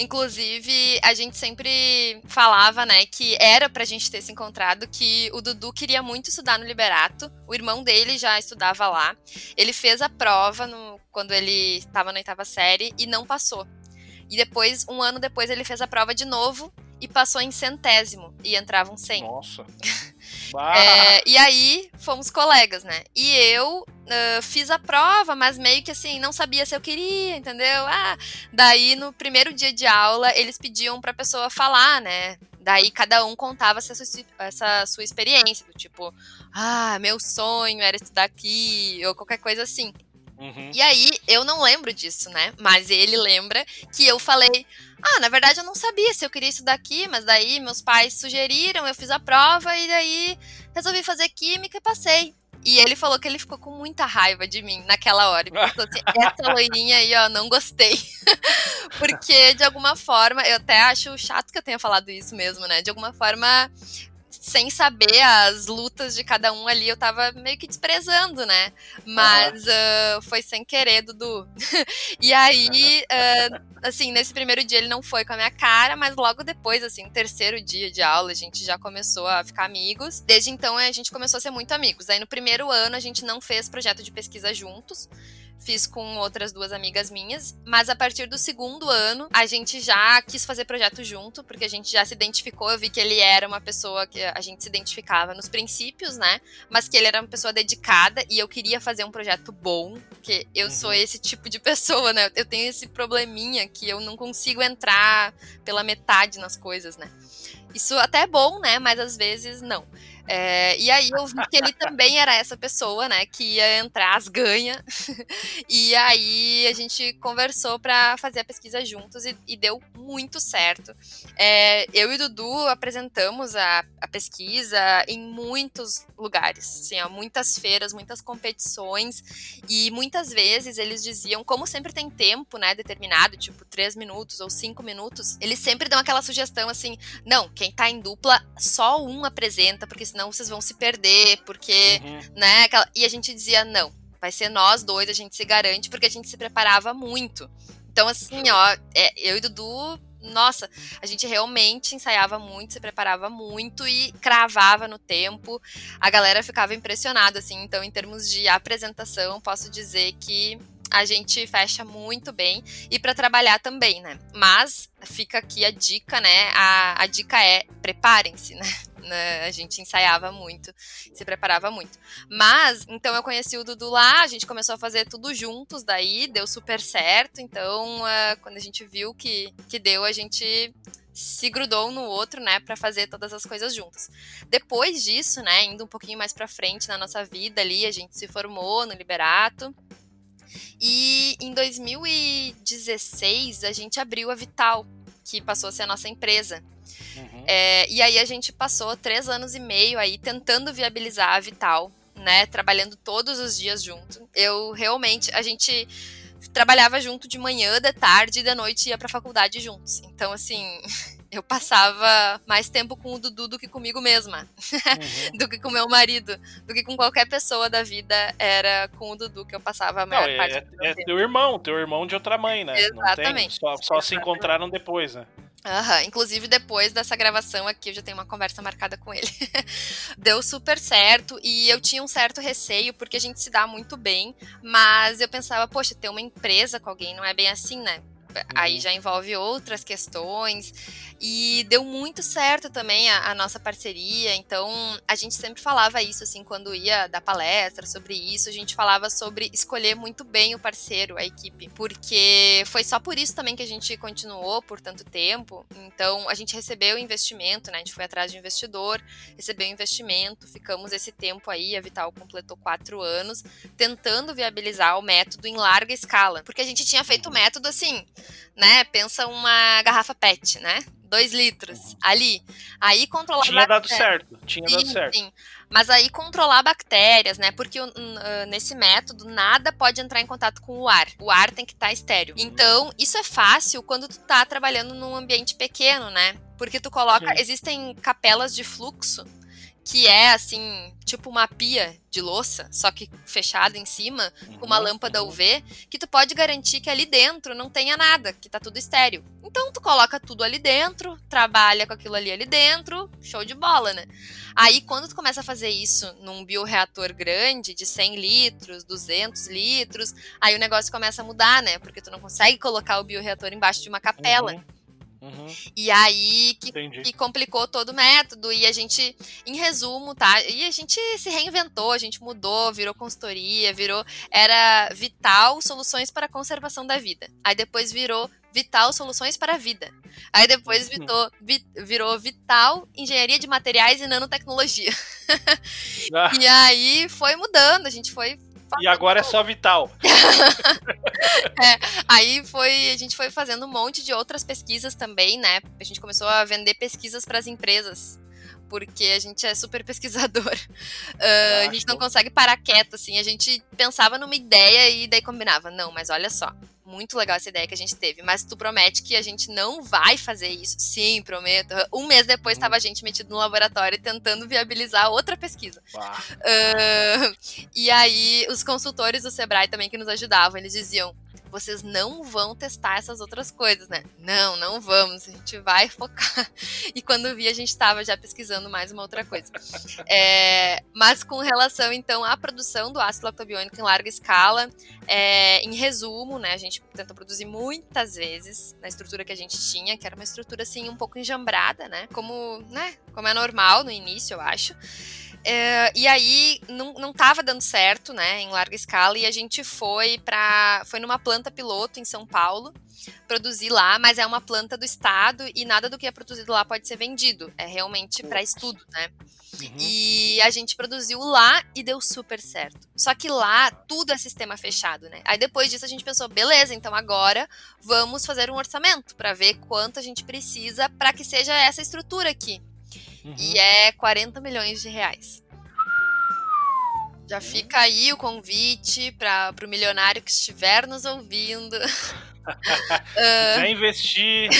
Inclusive, a gente sempre falava, né, que era pra gente ter se encontrado, que o Dudu queria muito estudar no Liberato. O irmão dele já estudava lá. Ele fez a prova no, quando ele estava na oitava série e não passou. E depois, um ano depois, ele fez a prova de novo e passou em centésimo. E entravam 100. Nossa. é, e aí, fomos colegas, né? E eu uh, fiz a prova, mas meio que assim, não sabia se eu queria, entendeu? Ah, daí, no primeiro dia de aula, eles pediam pra pessoa falar, né? Daí cada um contava essa sua, essa sua experiência, do tipo, ah, meu sonho era estudar aqui, ou qualquer coisa assim. Uhum. E aí, eu não lembro disso, né? Mas ele lembra que eu falei: Ah, na verdade eu não sabia se eu queria estudar aqui, mas daí meus pais sugeriram, eu fiz a prova e daí resolvi fazer química e passei. E ele falou que ele ficou com muita raiva de mim naquela hora. Ele falou assim, essa loirinha aí, ó, não gostei. Porque, de alguma forma, eu até acho chato que eu tenha falado isso mesmo, né? De alguma forma, sem saber as lutas de cada um ali, eu tava meio que desprezando, né? Mas uh, foi sem querer, Dudu. e aí, uh, assim, nesse primeiro dia ele não foi com a minha cara, mas logo depois, assim, terceiro dia de aula, a gente já começou a ficar amigos. Desde então a gente começou a ser muito amigos. Aí no primeiro ano a gente não fez projeto de pesquisa juntos fiz com outras duas amigas minhas, mas a partir do segundo ano a gente já quis fazer projeto junto, porque a gente já se identificou, eu vi que ele era uma pessoa que a gente se identificava nos princípios, né? Mas que ele era uma pessoa dedicada e eu queria fazer um projeto bom, porque eu uhum. sou esse tipo de pessoa, né? Eu tenho esse probleminha que eu não consigo entrar pela metade nas coisas, né? Isso até é bom, né? Mas às vezes não. É, e aí eu vi que ele também era essa pessoa, né, que ia entrar as ganha. e aí a gente conversou para fazer a pesquisa juntos e, e deu muito certo. É, eu e o Dudu apresentamos a, a pesquisa em muitos lugares, assim, ó, muitas feiras, muitas competições e muitas vezes eles diziam, como sempre tem tempo, né, determinado, tipo três minutos ou cinco minutos, eles sempre dão aquela sugestão assim, não, quem tá em dupla só um apresenta, porque senão senão vocês vão se perder, porque, uhum. né? Aquela... E a gente dizia, não, vai ser nós dois, a gente se garante, porque a gente se preparava muito. Então, assim, ó, é, eu e Dudu, nossa, a gente realmente ensaiava muito, se preparava muito e cravava no tempo. A galera ficava impressionada, assim. Então, em termos de apresentação, posso dizer que a gente fecha muito bem e para trabalhar também, né? Mas fica aqui a dica, né? A, a dica é preparem-se, né? Né? A gente ensaiava muito, se preparava muito. Mas, então eu conheci o Dudu lá, a gente começou a fazer tudo juntos, daí deu super certo. Então, uh, quando a gente viu que, que deu, a gente se grudou um no outro, né, para fazer todas as coisas juntas. Depois disso, né, indo um pouquinho mais para frente na nossa vida ali, a gente se formou no Liberato. E em 2016 a gente abriu a Vital, que passou a ser a nossa empresa. Uhum. É, e aí a gente passou três anos e meio aí tentando viabilizar a Vital né, trabalhando todos os dias junto. Eu realmente, a gente trabalhava junto de manhã, de tarde e de noite ia pra faculdade juntos. Então, assim, eu passava mais tempo com o Dudu do que comigo mesma, uhum. do que com meu marido, do que com qualquer pessoa da vida, era com o Dudu que eu passava a maior Não, parte é, do é tempo. teu irmão, teu irmão de outra mãe, né? Exatamente. Só, só se encontraram depois, né? Uhum. Inclusive, depois dessa gravação aqui, eu já tenho uma conversa marcada com ele. Deu super certo e eu tinha um certo receio, porque a gente se dá muito bem, mas eu pensava, poxa, ter uma empresa com alguém não é bem assim, né? Aí uhum. já envolve outras questões. E deu muito certo também a, a, nossa parceria. Então, a gente sempre falava isso, assim, quando ia dar palestra sobre isso, a gente falava sobre escolher muito bem o parceiro, a equipe. Porque foi só por isso também que a gente continuou por tanto tempo. Então, a gente recebeu investimento, né? A gente foi atrás de investidor, recebeu investimento, ficamos esse tempo aí, a Vital completou quatro anos, tentando viabilizar o método em larga escala. Porque a gente tinha feito o método assim, né? Pensa uma garrafa PET, né? 2 litros uhum. ali. Aí controlar Tinha dado certo, tinha sim, dado certo. Sim. Mas aí controlar bactérias, né? Porque uh, nesse método nada pode entrar em contato com o ar. O ar tem que estar tá estéreo. Uhum. Então, isso é fácil quando tu tá trabalhando num ambiente pequeno, né? Porque tu coloca, sim. existem capelas de fluxo que é assim, tipo uma pia de louça, só que fechada em cima, com uma uhum, lâmpada UV, que tu pode garantir que ali dentro não tenha nada, que tá tudo estéreo. Então tu coloca tudo ali dentro, trabalha com aquilo ali ali dentro, show de bola, né? Aí quando tu começa a fazer isso num bioreator grande, de 100 litros, 200 litros, aí o negócio começa a mudar, né? Porque tu não consegue colocar o bioreator embaixo de uma capela. Uhum. Uhum. E aí que, que, complicou todo o método. E a gente, em resumo, tá? E a gente se reinventou, a gente mudou, virou consultoria, virou. Era Vital Soluções para a Conservação da Vida. Aí depois virou Vital Soluções para a Vida. Aí depois uhum. virou, virou Vital Engenharia de Materiais e Nanotecnologia. Ah. e aí foi mudando, a gente foi e agora é só Vital. é, aí foi, a gente foi fazendo um monte de outras pesquisas também, né? A gente começou a vender pesquisas para as empresas porque a gente é super pesquisador. Uh, a gente não consegue parar quieto, assim. A gente pensava numa ideia e daí combinava. Não, mas olha só, muito legal essa ideia que a gente teve. Mas tu promete que a gente não vai fazer isso? Sim, prometo. Um mês depois estava a gente metido no laboratório tentando viabilizar outra pesquisa. Uh, e aí, os consultores do Sebrae também que nos ajudavam, eles diziam: vocês não vão testar essas outras coisas, né? Não, não vamos, a gente vai focar. E quando vi, a gente estava já pesquisando mais uma outra coisa. É, mas com relação, então, à produção do ácido lactobiônico em larga escala, é, em resumo, né, a gente tentou produzir muitas vezes na estrutura que a gente tinha, que era uma estrutura, assim, um pouco enjambrada, né? Como, né, como é normal no início, eu acho. É, e aí não, não tava dando certo, né, em larga escala, e a gente foi para foi numa planta piloto em São Paulo, produzir lá, mas é uma planta do estado e nada do que é produzido lá pode ser vendido, é realmente para estudo, né? Uhum. E a gente produziu lá e deu super certo. Só que lá tudo é sistema fechado, né? Aí depois disso a gente pensou, beleza, então agora vamos fazer um orçamento para ver quanto a gente precisa para que seja essa estrutura aqui. Uhum. E é 40 milhões de reais. Já uhum. fica aí o convite para o milionário que estiver nos ouvindo. uh, investir.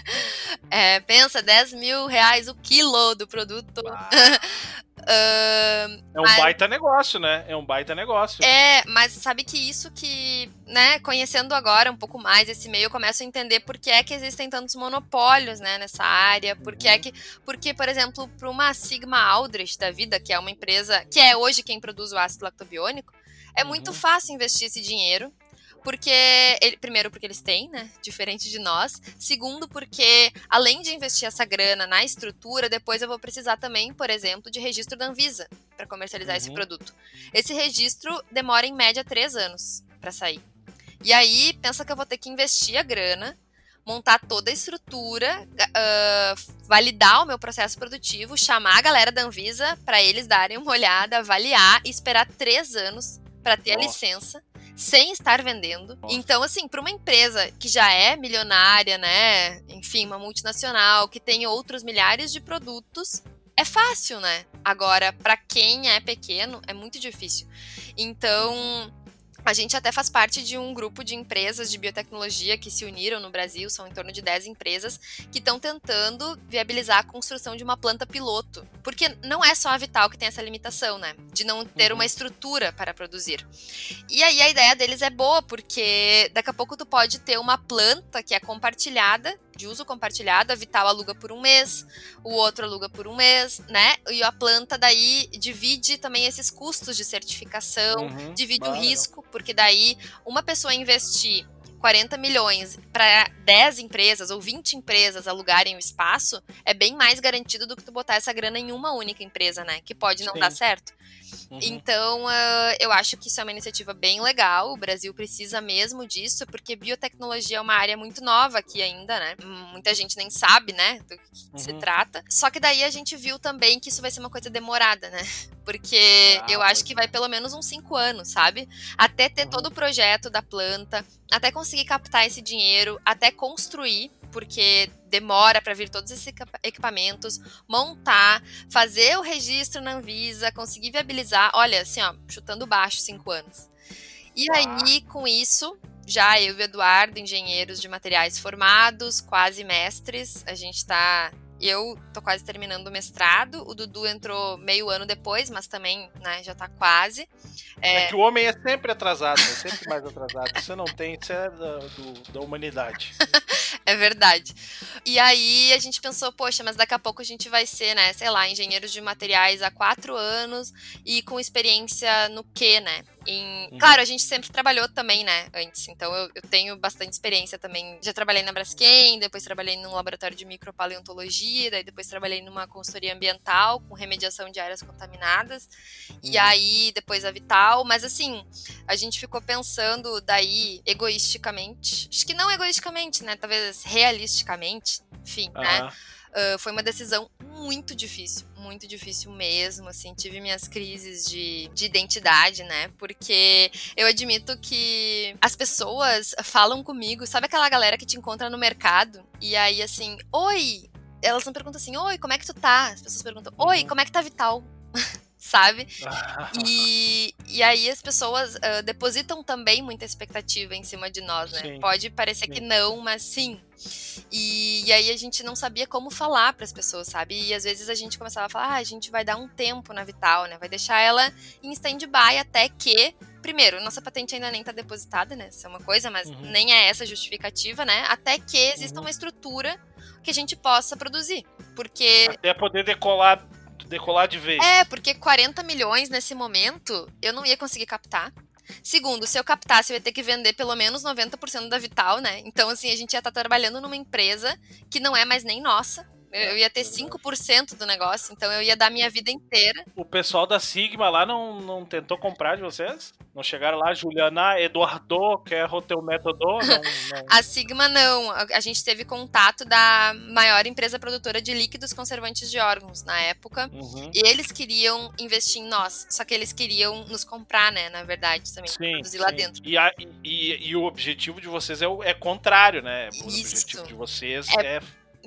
é, pensa, 10 mil reais o quilo do produto. Uh, é um mas... baita negócio, né? É um baita negócio. É, mas sabe que isso que, né, conhecendo agora um pouco mais esse meio, eu começo a entender por que é que existem tantos monopólios, né, nessa área, por que é uhum. que, porque, por exemplo, para uma Sigma Aldrich da vida, que é uma empresa, que é hoje quem produz o ácido lactobiônico, é muito uhum. fácil investir esse dinheiro porque, ele, primeiro, porque eles têm, né? Diferente de nós. Segundo, porque além de investir essa grana na estrutura, depois eu vou precisar também, por exemplo, de registro da Anvisa para comercializar uhum. esse produto. Esse registro demora em média três anos para sair. E aí, pensa que eu vou ter que investir a grana, montar toda a estrutura, uh, validar o meu processo produtivo, chamar a galera da Anvisa para eles darem uma olhada, avaliar e esperar três anos para ter Nossa. a licença sem estar vendendo. Nossa. Então, assim, para uma empresa que já é milionária, né? Enfim, uma multinacional, que tem outros milhares de produtos, é fácil, né? Agora, para quem é pequeno, é muito difícil. Então, a gente até faz parte de um grupo de empresas de biotecnologia que se uniram no Brasil, são em torno de 10 empresas, que estão tentando viabilizar a construção de uma planta piloto. Porque não é só a Vital que tem essa limitação, né? De não ter uma uhum. estrutura para produzir. E aí a ideia deles é boa, porque daqui a pouco tu pode ter uma planta que é compartilhada de uso compartilhado, a Vital aluga por um mês, o outro aluga por um mês, né? E a planta daí divide também esses custos de certificação, uhum, divide o risco, porque daí uma pessoa investir 40 milhões para 10 empresas ou 20 empresas alugarem o espaço, é bem mais garantido do que tu botar essa grana em uma única empresa, né? Que pode não Sim. dar certo. Uhum. Então, uh, eu acho que isso é uma iniciativa bem legal. O Brasil precisa mesmo disso, porque biotecnologia é uma área muito nova aqui ainda, né? Muita gente nem sabe, né, do que uhum. se trata. Só que daí a gente viu também que isso vai ser uma coisa demorada, né? Porque ah, eu acho que vai pelo menos uns cinco anos, sabe? Até ter uhum. todo o projeto da planta, até conseguir captar esse dinheiro, até construir porque demora para vir todos esses equipamentos, montar, fazer o registro na Anvisa, conseguir viabilizar. Olha, assim, ó, chutando baixo, cinco anos. E aí, com isso, já eu e o Eduardo, engenheiros de materiais formados, quase mestres, a gente está eu tô quase terminando o mestrado. O Dudu entrou meio ano depois, mas também, né, já tá quase. É, é que o homem é sempre atrasado, é sempre mais atrasado. Você não tem, isso é da, do, da humanidade. é verdade. E aí a gente pensou, poxa, mas daqui a pouco a gente vai ser, né, sei lá, engenheiros de materiais há quatro anos e com experiência no quê, né? Em... Uhum. Claro, a gente sempre trabalhou também, né, antes. Então eu, eu, tenho bastante experiência também. Já trabalhei na Braskem, depois trabalhei num laboratório de micropaleontologia, daí depois trabalhei numa consultoria ambiental com remediação de áreas contaminadas. Uhum. E aí depois a Vital. Mas assim, a gente ficou pensando daí egoisticamente. Acho que não egoisticamente, né? Talvez realisticamente. Enfim, uhum. né? Uh, foi uma decisão muito difícil, muito difícil mesmo, assim, tive minhas crises de, de identidade, né, porque eu admito que as pessoas falam comigo, sabe aquela galera que te encontra no mercado, e aí, assim, oi, elas não perguntam assim, oi, como é que tu tá? As pessoas perguntam, oi, uhum. como é que tá Vital? sabe? e, e aí as pessoas uh, depositam também muita expectativa em cima de nós, né? Sim. Pode parecer sim. que não, mas sim. E, e, aí a gente não sabia como falar para as pessoas, sabe? E às vezes a gente começava a falar, ah, a gente vai dar um tempo na Vital, né? Vai deixar ela em stand-by até que primeiro, nossa patente ainda nem está depositada, né? Isso é uma coisa, mas uhum. nem é essa justificativa, né? Até que exista uhum. uma estrutura que a gente possa produzir. Porque. Até poder decolar decolar de vez. É, porque 40 milhões nesse momento eu não ia conseguir captar. Segundo, se eu captasse, eu ia ter que vender pelo menos 90% da Vital, né? Então, assim, a gente ia estar tá trabalhando numa empresa que não é mais nem nossa. Eu ia ter 5% do negócio, então eu ia dar minha vida inteira. O pessoal da Sigma lá não, não tentou comprar de vocês? Não chegaram lá, Juliana, Eduardo, quer o teu método? Não, não. A Sigma não. A gente teve contato da maior empresa produtora de líquidos conservantes de órgãos na época. Uhum. E eles queriam investir em nós. Só que eles queriam nos comprar, né? Na verdade, também. Sim, produzir sim. lá dentro. E, a, e, e, o objetivo de vocês é, é contrário, né? O Isso. objetivo de vocês é, é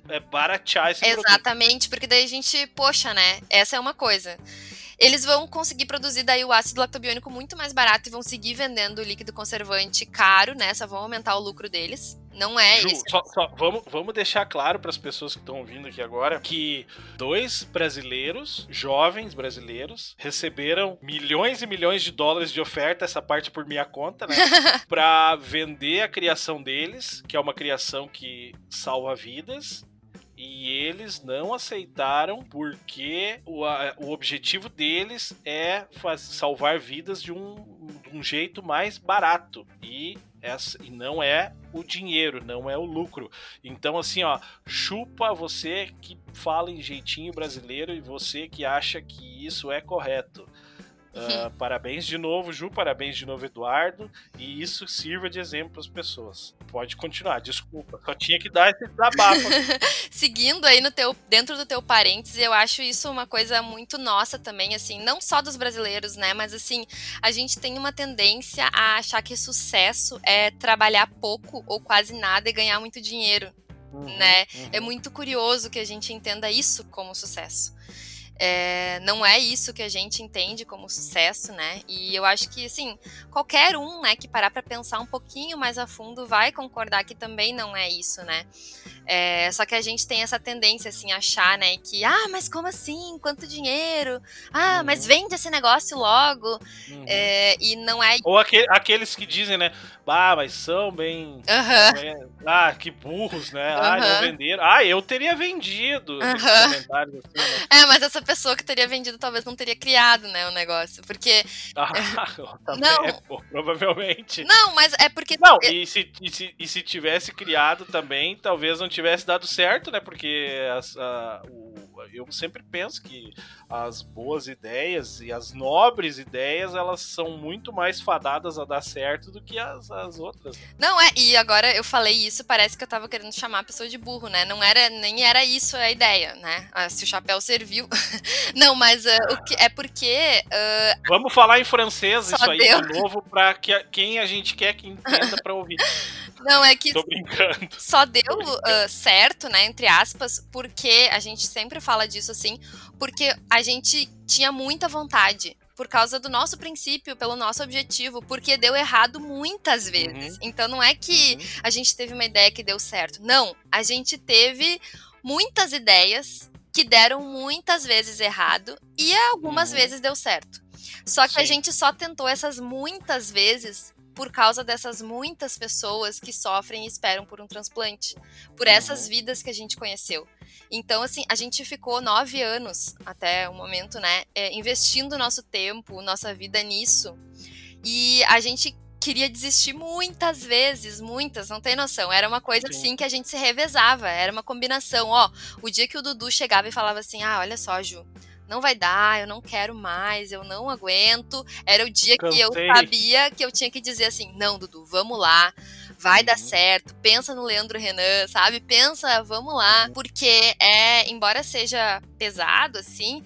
é baratear esse Exatamente, produto. porque daí a gente, poxa, né? Essa é uma coisa. Eles vão conseguir produzir daí o ácido lactobiônico muito mais barato e vão seguir vendendo o líquido conservante caro, né? Só vão aumentar o lucro deles. Não é Ju, isso. Só, só, vamos, vamos deixar claro para as pessoas que estão ouvindo aqui agora que dois brasileiros, jovens brasileiros, receberam milhões e milhões de dólares de oferta, essa parte por minha conta, né? para vender a criação deles, que é uma criação que salva vidas e eles não aceitaram porque o, a, o objetivo deles é faz, salvar vidas de um, de um jeito mais barato. E, essa, e não é o dinheiro, não é o lucro. Então, assim, ó, chupa você que fala em jeitinho brasileiro e você que acha que isso é correto. Uh, parabéns de novo, Ju, parabéns de novo, Eduardo. E isso sirva de exemplo para as pessoas. Pode continuar, desculpa. Só tinha que dar esse desabafo. Seguindo aí no teu, dentro do teu parênteses, eu acho isso uma coisa muito nossa também, assim, não só dos brasileiros, né? Mas assim, a gente tem uma tendência a achar que sucesso é trabalhar pouco ou quase nada e ganhar muito dinheiro. Uhum, né? Uhum. É muito curioso que a gente entenda isso como sucesso. É, não é isso que a gente entende como sucesso, né? E eu acho que, assim, qualquer um, né, que parar para pensar um pouquinho mais a fundo vai concordar que também não é isso, né? É, só que a gente tem essa tendência, assim, a achar, né, que, ah, mas como assim? Quanto dinheiro? Ah, uhum. mas vende esse negócio logo. Uhum. É, e não é. Ou aquele, aqueles que dizem, né, ah, mas são bem. Uhum. ah, que burros, né? Ah, não venderam. Ah, eu teria vendido. Assim, né? É, mas essa pessoa que teria vendido talvez não teria criado, né, o negócio. Porque. Ah, não. É, pô, provavelmente. Não, mas é porque. Não, e se, e, se, e se tivesse criado também, talvez não tivesse dado certo, né? Porque as, a, o, eu sempre penso que as boas ideias e as nobres ideias, elas são muito mais fadadas a dar certo do que as, as outras. Né? Não, é, e agora eu falei isso, parece que eu tava querendo chamar a pessoa de burro, né? Não era, nem era isso a ideia, né? Ah, se o chapéu serviu. Não, mas uh, o que, é porque. Uh, Vamos falar em francês isso aí deu. de novo pra que, quem a gente quer que entenda pra ouvir. Não, é que Tô brincando. só deu uh, certo, né, entre aspas, porque a gente sempre fala disso assim, porque a gente tinha muita vontade por causa do nosso princípio, pelo nosso objetivo, porque deu errado muitas vezes. Uhum. Então não é que uhum. a gente teve uma ideia que deu certo. Não, a gente teve muitas ideias que deram muitas vezes errado e algumas uhum. vezes deu certo. Só que Sim. a gente só tentou essas muitas vezes por causa dessas muitas pessoas que sofrem e esperam por um transplante, por essas uhum. vidas que a gente conheceu. Então, assim, a gente ficou nove anos até o momento, né, é, investindo nosso tempo, nossa vida nisso. E a gente queria desistir muitas vezes, muitas, não tem noção. Era uma coisa Sim. assim que a gente se revezava, era uma combinação. Ó, o dia que o Dudu chegava e falava assim: ah, olha só, Ju, não vai dar, eu não quero mais, eu não aguento. Era o dia Cansei. que eu sabia que eu tinha que dizer assim: não, Dudu, vamos lá, vai uhum. dar certo. Pensa no Leandro Renan, sabe? Pensa, vamos lá. Uhum. Porque é, embora seja pesado, assim,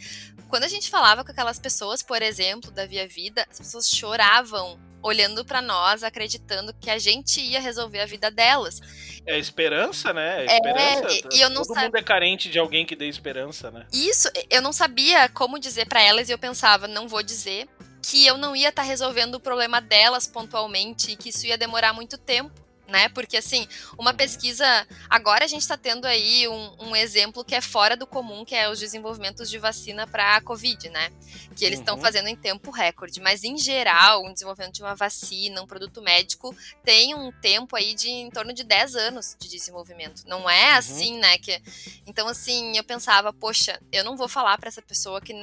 quando a gente falava com aquelas pessoas, por exemplo, da Via Vida, as pessoas choravam olhando para nós, acreditando que a gente ia resolver a vida delas. É esperança, né? É esperança. É, e eu não Todo sab... mundo é carente de alguém que dê esperança, né? Isso, eu não sabia como dizer para elas e eu pensava, não vou dizer que eu não ia estar tá resolvendo o problema delas pontualmente e que isso ia demorar muito tempo né? Porque assim, uma pesquisa. Agora a gente está tendo aí um, um, exemplo que é fora do comum, que é os desenvolvimentos de vacina para a Covid, né? Que eles estão uhum. fazendo em tempo recorde. Mas em geral, o desenvolvimento de uma vacina, um produto médico, tem um tempo aí de em torno de 10 anos de desenvolvimento. Não é uhum. assim, né? Que... Então, assim, eu pensava, poxa, eu não vou falar para essa pessoa que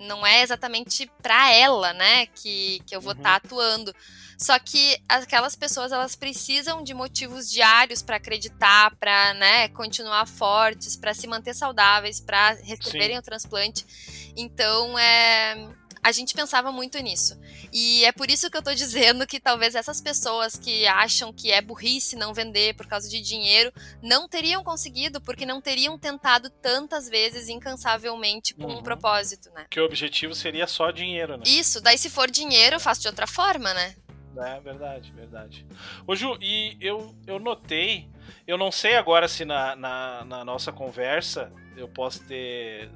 não é exatamente para ela, né, que, que eu vou estar uhum. tá atuando. Só que aquelas pessoas elas precisam de motivos diários para acreditar, para né, continuar fortes, para se manter saudáveis, para receberem Sim. o transplante. Então é a gente pensava muito nisso. E é por isso que eu tô dizendo que talvez essas pessoas que acham que é burrice não vender por causa de dinheiro, não teriam conseguido, porque não teriam tentado tantas vezes incansavelmente com uhum. um propósito, né? Que o objetivo seria só dinheiro, né? Isso, daí se for dinheiro, eu faço de outra forma, né? É verdade, verdade. Ô Ju, e eu, eu notei, eu não sei agora se na, na, na nossa conversa eu posso ter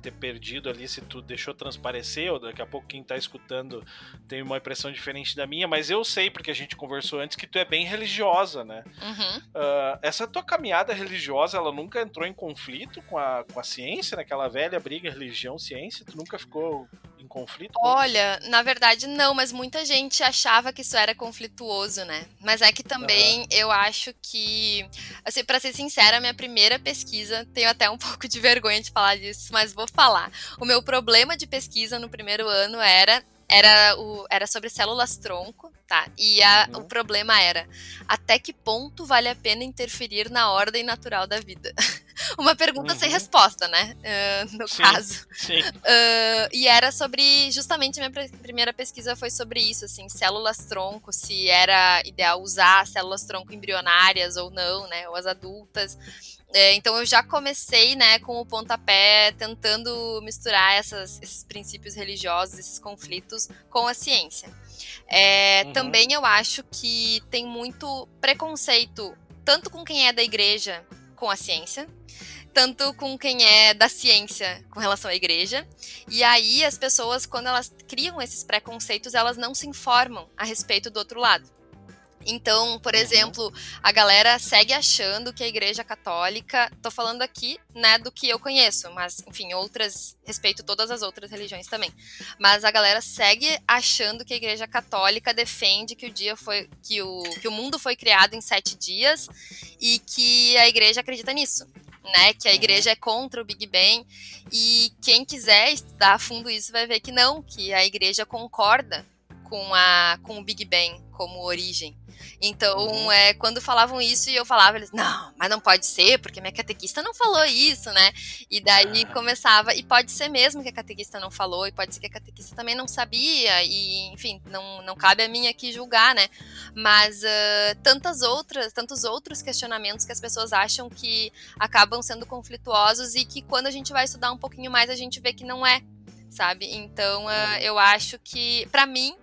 ter perdido ali se tu deixou transparecer, ou daqui a pouco quem tá escutando tem uma impressão diferente da minha, mas eu sei, porque a gente conversou antes, que tu é bem religiosa, né? Uhum. Uh, essa tua caminhada religiosa, ela nunca entrou em conflito com a, com a ciência, naquela velha briga religião-ciência? Tu nunca ficou em conflito? Olha, na verdade não, mas muita gente achava que isso era conflituoso, né? Mas é que também uhum. eu acho que, assim, para ser sincera, minha primeira pesquisa, tenho até um pouco de vergonha de falar disso, mas vou falar. O meu problema de pesquisa no primeiro ano era era, o, era sobre células tronco, tá? E a, uhum. o problema era até que ponto vale a pena interferir na ordem natural da vida? Uma pergunta uhum. sem resposta, né? Uh, no sim, caso. Sim. Uh, e era sobre. Justamente a minha primeira pesquisa foi sobre isso, assim, células tronco, se era ideal usar células tronco embrionárias ou não, né? Ou as adultas. É, então eu já comecei, né, com o pontapé tentando misturar essas, esses princípios religiosos, esses conflitos com a ciência. É, uhum. Também eu acho que tem muito preconceito, tanto com quem é da igreja com a ciência, tanto com quem é da ciência com relação à igreja. E aí as pessoas, quando elas criam esses preconceitos, elas não se informam a respeito do outro lado. Então, por uhum. exemplo, a galera segue achando que a Igreja Católica, tô falando aqui, né, do que eu conheço, mas enfim, outras, respeito todas as outras religiões também. Mas a galera segue achando que a Igreja Católica defende que o dia foi que o que o mundo foi criado em sete dias e que a Igreja acredita nisso. Né, que a uhum. igreja é contra o Big Bang e quem quiser estudar a fundo isso vai ver que não, que a igreja concorda com a com o Big Bang como origem. Então, uhum. é, quando falavam isso e eu falava, eles, não, mas não pode ser, porque minha catequista não falou isso, né? E daí ah. começava, e pode ser mesmo que a catequista não falou, e pode ser que a catequista também não sabia, e enfim, não, não cabe a mim aqui julgar, né? Mas uh, tantas outras, tantos outros questionamentos que as pessoas acham que acabam sendo conflituosos e que quando a gente vai estudar um pouquinho mais, a gente vê que não é, sabe? Então, uh, eu acho que, para mim,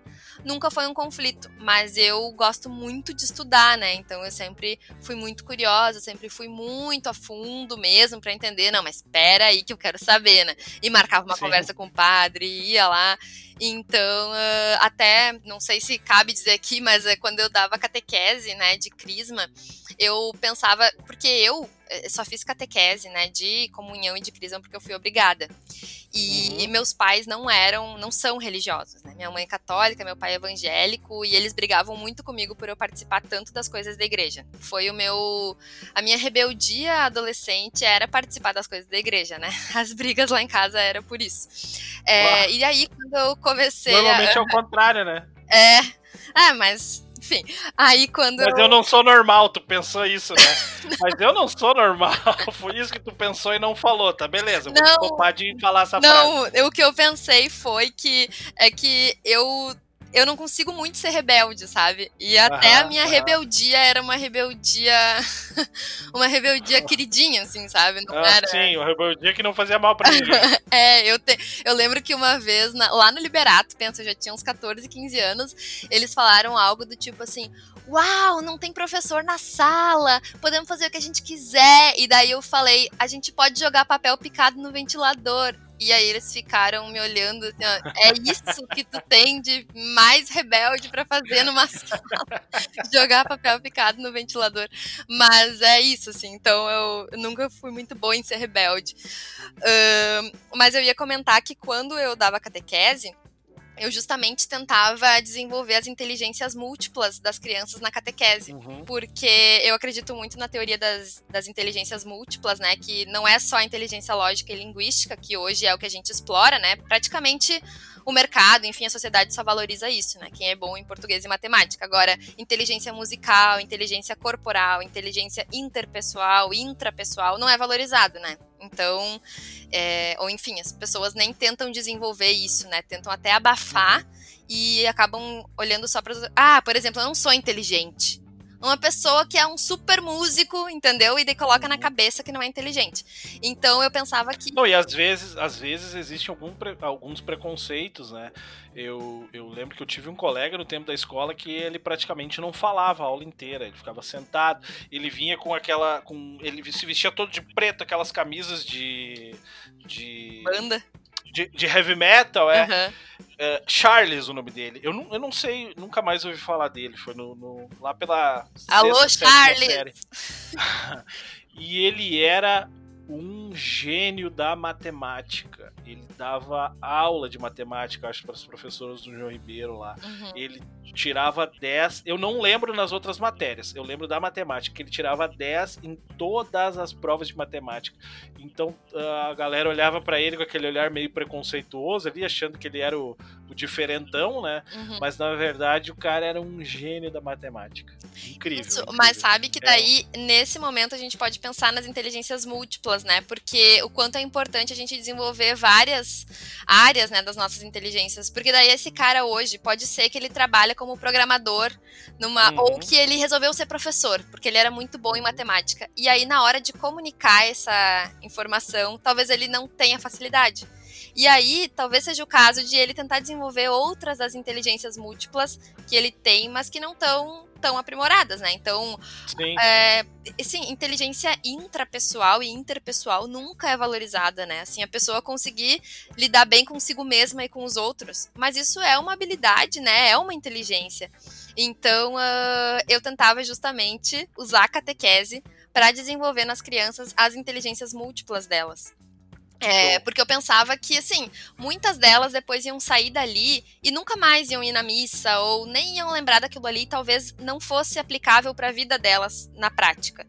nunca foi um conflito, mas eu gosto muito de estudar, né? Então eu sempre fui muito curiosa, sempre fui muito a fundo mesmo para entender, não, mas espera aí que eu quero saber, né? E marcava uma Sim. conversa com o padre, ia lá. Então, uh, até, não sei se cabe dizer aqui, mas uh, quando eu dava catequese, né, de crisma, eu pensava, porque eu eh, só fiz catequese, né, de comunhão e de crisma porque eu fui obrigada. E, uhum. e, meus pais não eram, não são religiosos, né? Minha mãe é católica, meu pai é evangélico e eles brigavam muito comigo por eu participar tanto das coisas da igreja. Foi o meu, a minha rebeldia adolescente era participar das coisas da igreja, né? As brigas lá em casa era por isso. É, e aí quando eu comecei, normalmente a... é o contrário, né? É, é, mas enfim, aí quando. Mas eu... não sou normal, tu pensou isso, né? Mas eu não sou normal. Foi isso que tu pensou e não falou, tá? Beleza, não, vou de falar essa não, frase. Não, o que eu pensei foi que é que eu eu não consigo muito ser rebelde, sabe? E até a minha rebeldia era uma rebeldia. uma rebeldia queridinha, assim, sabe? Não ah, era... Sim, uma rebeldia que não fazia mal pra ninguém. é, eu, te... eu lembro que uma vez, na... lá no Liberato, penso, eu já tinha uns 14, 15 anos, eles falaram algo do tipo assim: Uau, não tem professor na sala, podemos fazer o que a gente quiser. E daí eu falei: a gente pode jogar papel picado no ventilador. E aí eles ficaram me olhando assim, ó, é isso que tu tem de mais rebelde para fazer numa sala, jogar papel picado no ventilador. Mas é isso, assim, então eu nunca fui muito boa em ser rebelde. Uh, mas eu ia comentar que quando eu dava catequese, eu justamente tentava desenvolver as inteligências múltiplas das crianças na catequese. Uhum. Porque eu acredito muito na teoria das, das inteligências múltiplas, né? Que não é só a inteligência lógica e linguística, que hoje é o que a gente explora, né? Praticamente o mercado, enfim, a sociedade só valoriza isso, né? Quem é bom em português e matemática. Agora, inteligência musical, inteligência corporal, inteligência interpessoal, intrapessoal, não é valorizado, né? Então, é, ou enfim, as pessoas nem tentam desenvolver isso, né? Tentam até abafar e acabam olhando só para. Ah, por exemplo, eu não sou inteligente uma pessoa que é um super músico, entendeu? E daí coloca na uhum. cabeça que não é inteligente. Então eu pensava que. Não, e às vezes, às vezes existem algum pre... alguns preconceitos, né? Eu, eu lembro que eu tive um colega no tempo da escola que ele praticamente não falava a aula inteira, ele ficava sentado, ele vinha com aquela. com Ele se vestia todo de preto, aquelas camisas de. de. Banda de, de heavy metal, é. Uhum. é. Charles, o nome dele. Eu não, eu não sei, nunca mais ouvi falar dele. Foi no, no lá pela. Alô, Charles! e ele era um gênio da matemática. Ele dava aula de matemática, acho, para os professores do João Ribeiro lá. Uhum. Ele tirava 10. Eu não lembro nas outras matérias, eu lembro da matemática, que ele tirava 10 em todas as provas de matemática. Então a galera olhava para ele com aquele olhar meio preconceituoso ali, achando que ele era o, o diferentão, né? Uhum. Mas na verdade o cara era um gênio da matemática. Incrível. Isso, incrível. Mas sabe que daí, é. nesse momento, a gente pode pensar nas inteligências múltiplas, né? Porque o quanto é importante a gente desenvolver várias áreas, né, das nossas inteligências. Porque daí esse cara hoje pode ser que ele trabalha como programador numa. Uhum. Ou que ele resolveu ser professor, porque ele era muito bom em matemática. E aí, na hora de comunicar essa informação, talvez ele não tenha facilidade. E aí, talvez seja o caso de ele tentar desenvolver outras das inteligências múltiplas que ele tem, mas que não estão tão aprimoradas, né? Então, Sim. é, assim, inteligência intrapessoal e interpessoal nunca é valorizada, né? Assim, a pessoa conseguir lidar bem consigo mesma e com os outros. Mas isso é uma habilidade, né? É uma inteligência. Então, uh, eu tentava justamente usar a catequese para desenvolver nas crianças as inteligências múltiplas delas. É, porque eu pensava que, assim, muitas delas depois iam sair dali e nunca mais iam ir na missa, ou nem iam lembrar daquilo ali, e talvez não fosse aplicável para a vida delas na prática.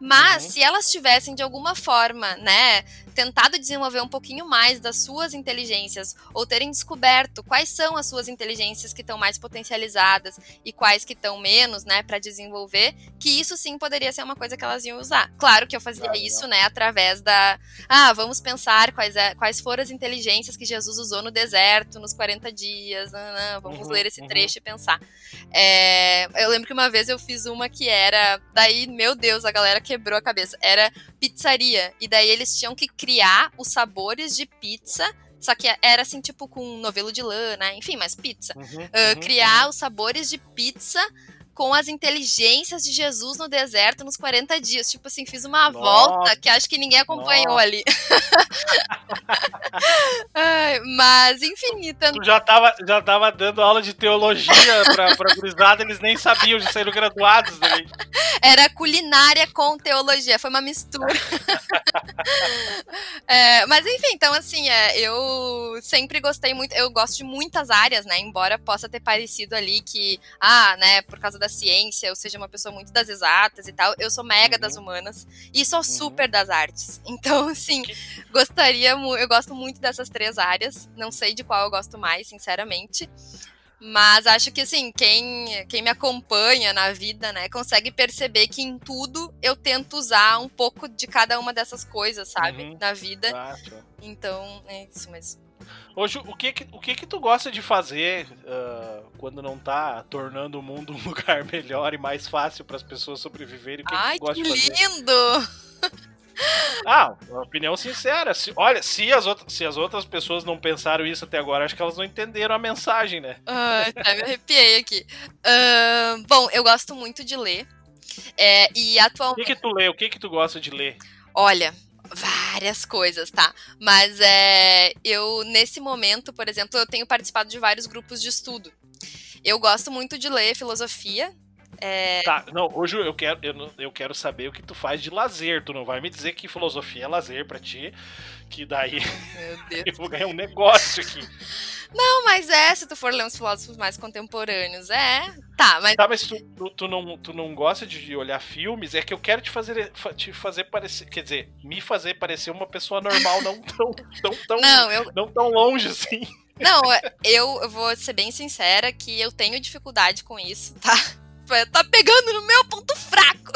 Mas uhum. se elas tivessem de alguma forma, né, tentado desenvolver um pouquinho mais das suas inteligências ou terem descoberto quais são as suas inteligências que estão mais potencializadas e quais que estão menos, né, para desenvolver, que isso sim poderia ser uma coisa que elas iam usar. Claro que eu fazia ah, isso, né, através da, ah, vamos pensar quais, é, quais foram as inteligências que Jesus usou no deserto nos 40 dias, não, não, vamos uhum, ler esse uhum. trecho e pensar. É, eu lembro que uma vez eu fiz uma que era, daí, meu Deus, a galera quebrou a cabeça, era pizzaria, e daí eles tinham que criar os sabores de pizza só que era assim, tipo, com novelo de lã, né? Enfim, mas pizza. Uhum, uh, uhum, criar uhum. os sabores de pizza com as inteligências de Jesus no deserto nos 40 dias. Tipo assim, fiz uma Nossa. volta que acho que ninguém acompanhou Nossa. ali. Ai, mas, enfim. Então... Tu já tava, já tava dando aula de teologia pra, pra gurizada, eles nem sabiam, já saíram graduados ali. Era culinária com teologia, foi uma mistura. é, mas enfim, então assim, é, eu sempre gostei muito, eu gosto de muitas áreas, né? Embora possa ter parecido ali que, ah, né, por causa da ciência, eu seja uma pessoa muito das exatas e tal, eu sou mega uhum. das humanas e sou uhum. super das artes. Então, assim, gostaria, eu gosto muito dessas três áreas, não sei de qual eu gosto mais, sinceramente. Mas acho que assim, quem, quem me acompanha na vida, né, consegue perceber que em tudo eu tento usar um pouco de cada uma dessas coisas, sabe? Uhum. Na vida. Então, é isso mesmo. Hoje, o que o que que tu gosta de fazer uh, quando não tá tornando o mundo um lugar melhor e mais fácil para as pessoas sobreviverem? O que Ai, que, tu que lindo! Ah, uma opinião sincera. Se, olha, se as, outras, se as outras pessoas não pensaram isso até agora, acho que elas não entenderam a mensagem, né? Ah, até me arrepiei aqui. Uh, bom, eu gosto muito de ler. É, e atualmente. O que, que tu lê? O que, que tu gosta de ler? Olha, várias coisas, tá? Mas é, eu, nesse momento, por exemplo, eu tenho participado de vários grupos de estudo. Eu gosto muito de ler filosofia, é... Tá, não, hoje eu quero, eu, eu quero saber o que tu faz de lazer. Tu não vai me dizer que filosofia é lazer para ti, que daí eu vou ganhar um negócio aqui. Não, mas é, se tu for ler uns filósofos mais contemporâneos, é. Tá, mas. Tá, mas tu, tu, tu, não, tu não gosta de olhar filmes? É que eu quero te fazer, te fazer parecer. Quer dizer, me fazer parecer uma pessoa normal, não tão, tão, tão, não, eu... não tão longe assim. Não, eu, eu vou ser bem sincera que eu tenho dificuldade com isso, tá? tá pegando no meu ponto fraco.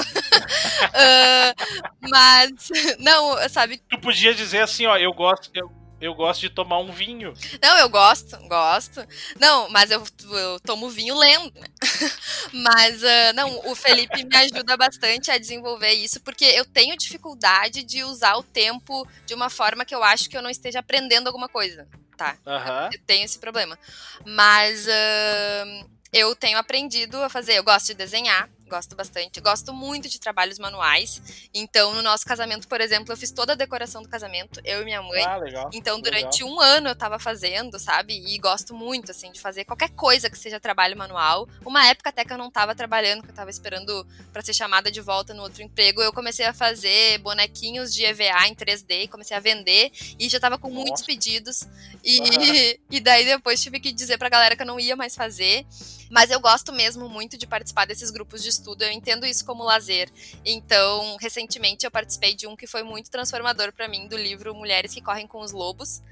uh, mas, não, sabe? Tu podia dizer assim, ó, eu gosto, eu, eu gosto de tomar um vinho. Não, eu gosto, gosto. Não, mas eu, eu tomo vinho lendo, né? Mas, uh, não, o Felipe me ajuda bastante a desenvolver isso, porque eu tenho dificuldade de usar o tempo de uma forma que eu acho que eu não esteja aprendendo alguma coisa. Tá. Uhum. Eu tenho esse problema. Mas uh, eu tenho aprendido a fazer. Eu gosto de desenhar, gosto bastante. Gosto muito de trabalhos manuais. Então, no nosso casamento, por exemplo, eu fiz toda a decoração do casamento, eu e minha mãe. Ah, legal. Então, durante legal. um ano eu tava fazendo, sabe? E gosto muito, assim, de fazer qualquer coisa que seja trabalho manual. Uma época até que eu não tava trabalhando, que eu tava esperando para ser chamada de volta no outro emprego, eu comecei a fazer bonequinhos de EVA em 3D, comecei a vender e já tava com Nossa. muitos pedidos. E, e daí depois tive que dizer pra galera que eu não ia mais fazer. Mas eu gosto mesmo muito de participar desses grupos de estudo, eu entendo isso como lazer. Então, recentemente eu participei de um que foi muito transformador para mim, do livro Mulheres que Correm com os Lobos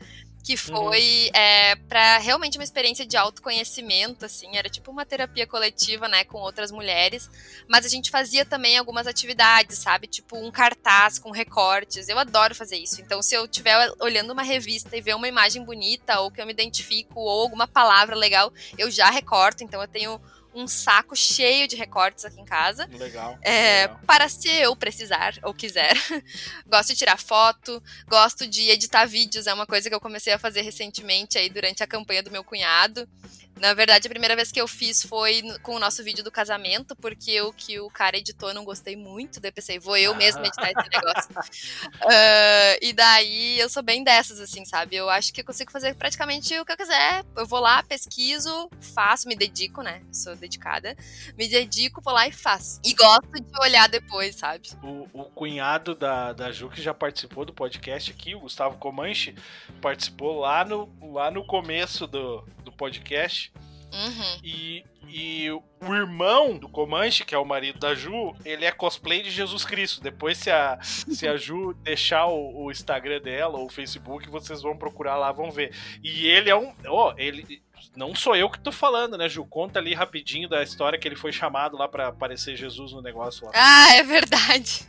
que uhum. foi uhum. é, para realmente uma experiência de autoconhecimento, assim, era tipo uma terapia coletiva, né, com outras mulheres, mas a gente fazia também algumas atividades, sabe, tipo um cartaz com recortes, eu adoro fazer isso, então se eu estiver olhando uma revista e ver uma imagem bonita, ou que eu me identifico, ou alguma palavra legal, eu já recorto, então eu tenho um saco cheio de recortes aqui em casa. Legal. É, legal. Para se eu precisar ou quiser. gosto de tirar foto, gosto de editar vídeos, é uma coisa que eu comecei a fazer recentemente aí durante a campanha do meu cunhado. Na verdade, a primeira vez que eu fiz foi com o nosso vídeo do casamento, porque o que o cara editou eu não gostei muito. Daí pensei, vou eu mesmo editar esse negócio. uh, e daí eu sou bem dessas, assim, sabe? Eu acho que eu consigo fazer praticamente o que eu quiser. Eu vou lá, pesquiso, faço, me dedico, né? Sou dedicada. Me dedico, vou lá e faço. E gosto de olhar depois, sabe? O, o cunhado da, da Ju, que já participou do podcast aqui, o Gustavo Comanche, participou lá no, lá no começo do, do podcast. Uhum. E, e o irmão do Comanche, que é o marido da Ju, ele é cosplay de Jesus Cristo. Depois, se a, se a Ju deixar o, o Instagram dela ou o Facebook, vocês vão procurar lá, vão ver. E ele é um. Oh, ele não sou eu que tô falando, né, Ju? Conta ali rapidinho da história que ele foi chamado lá para aparecer Jesus no negócio lá. Ah, é verdade.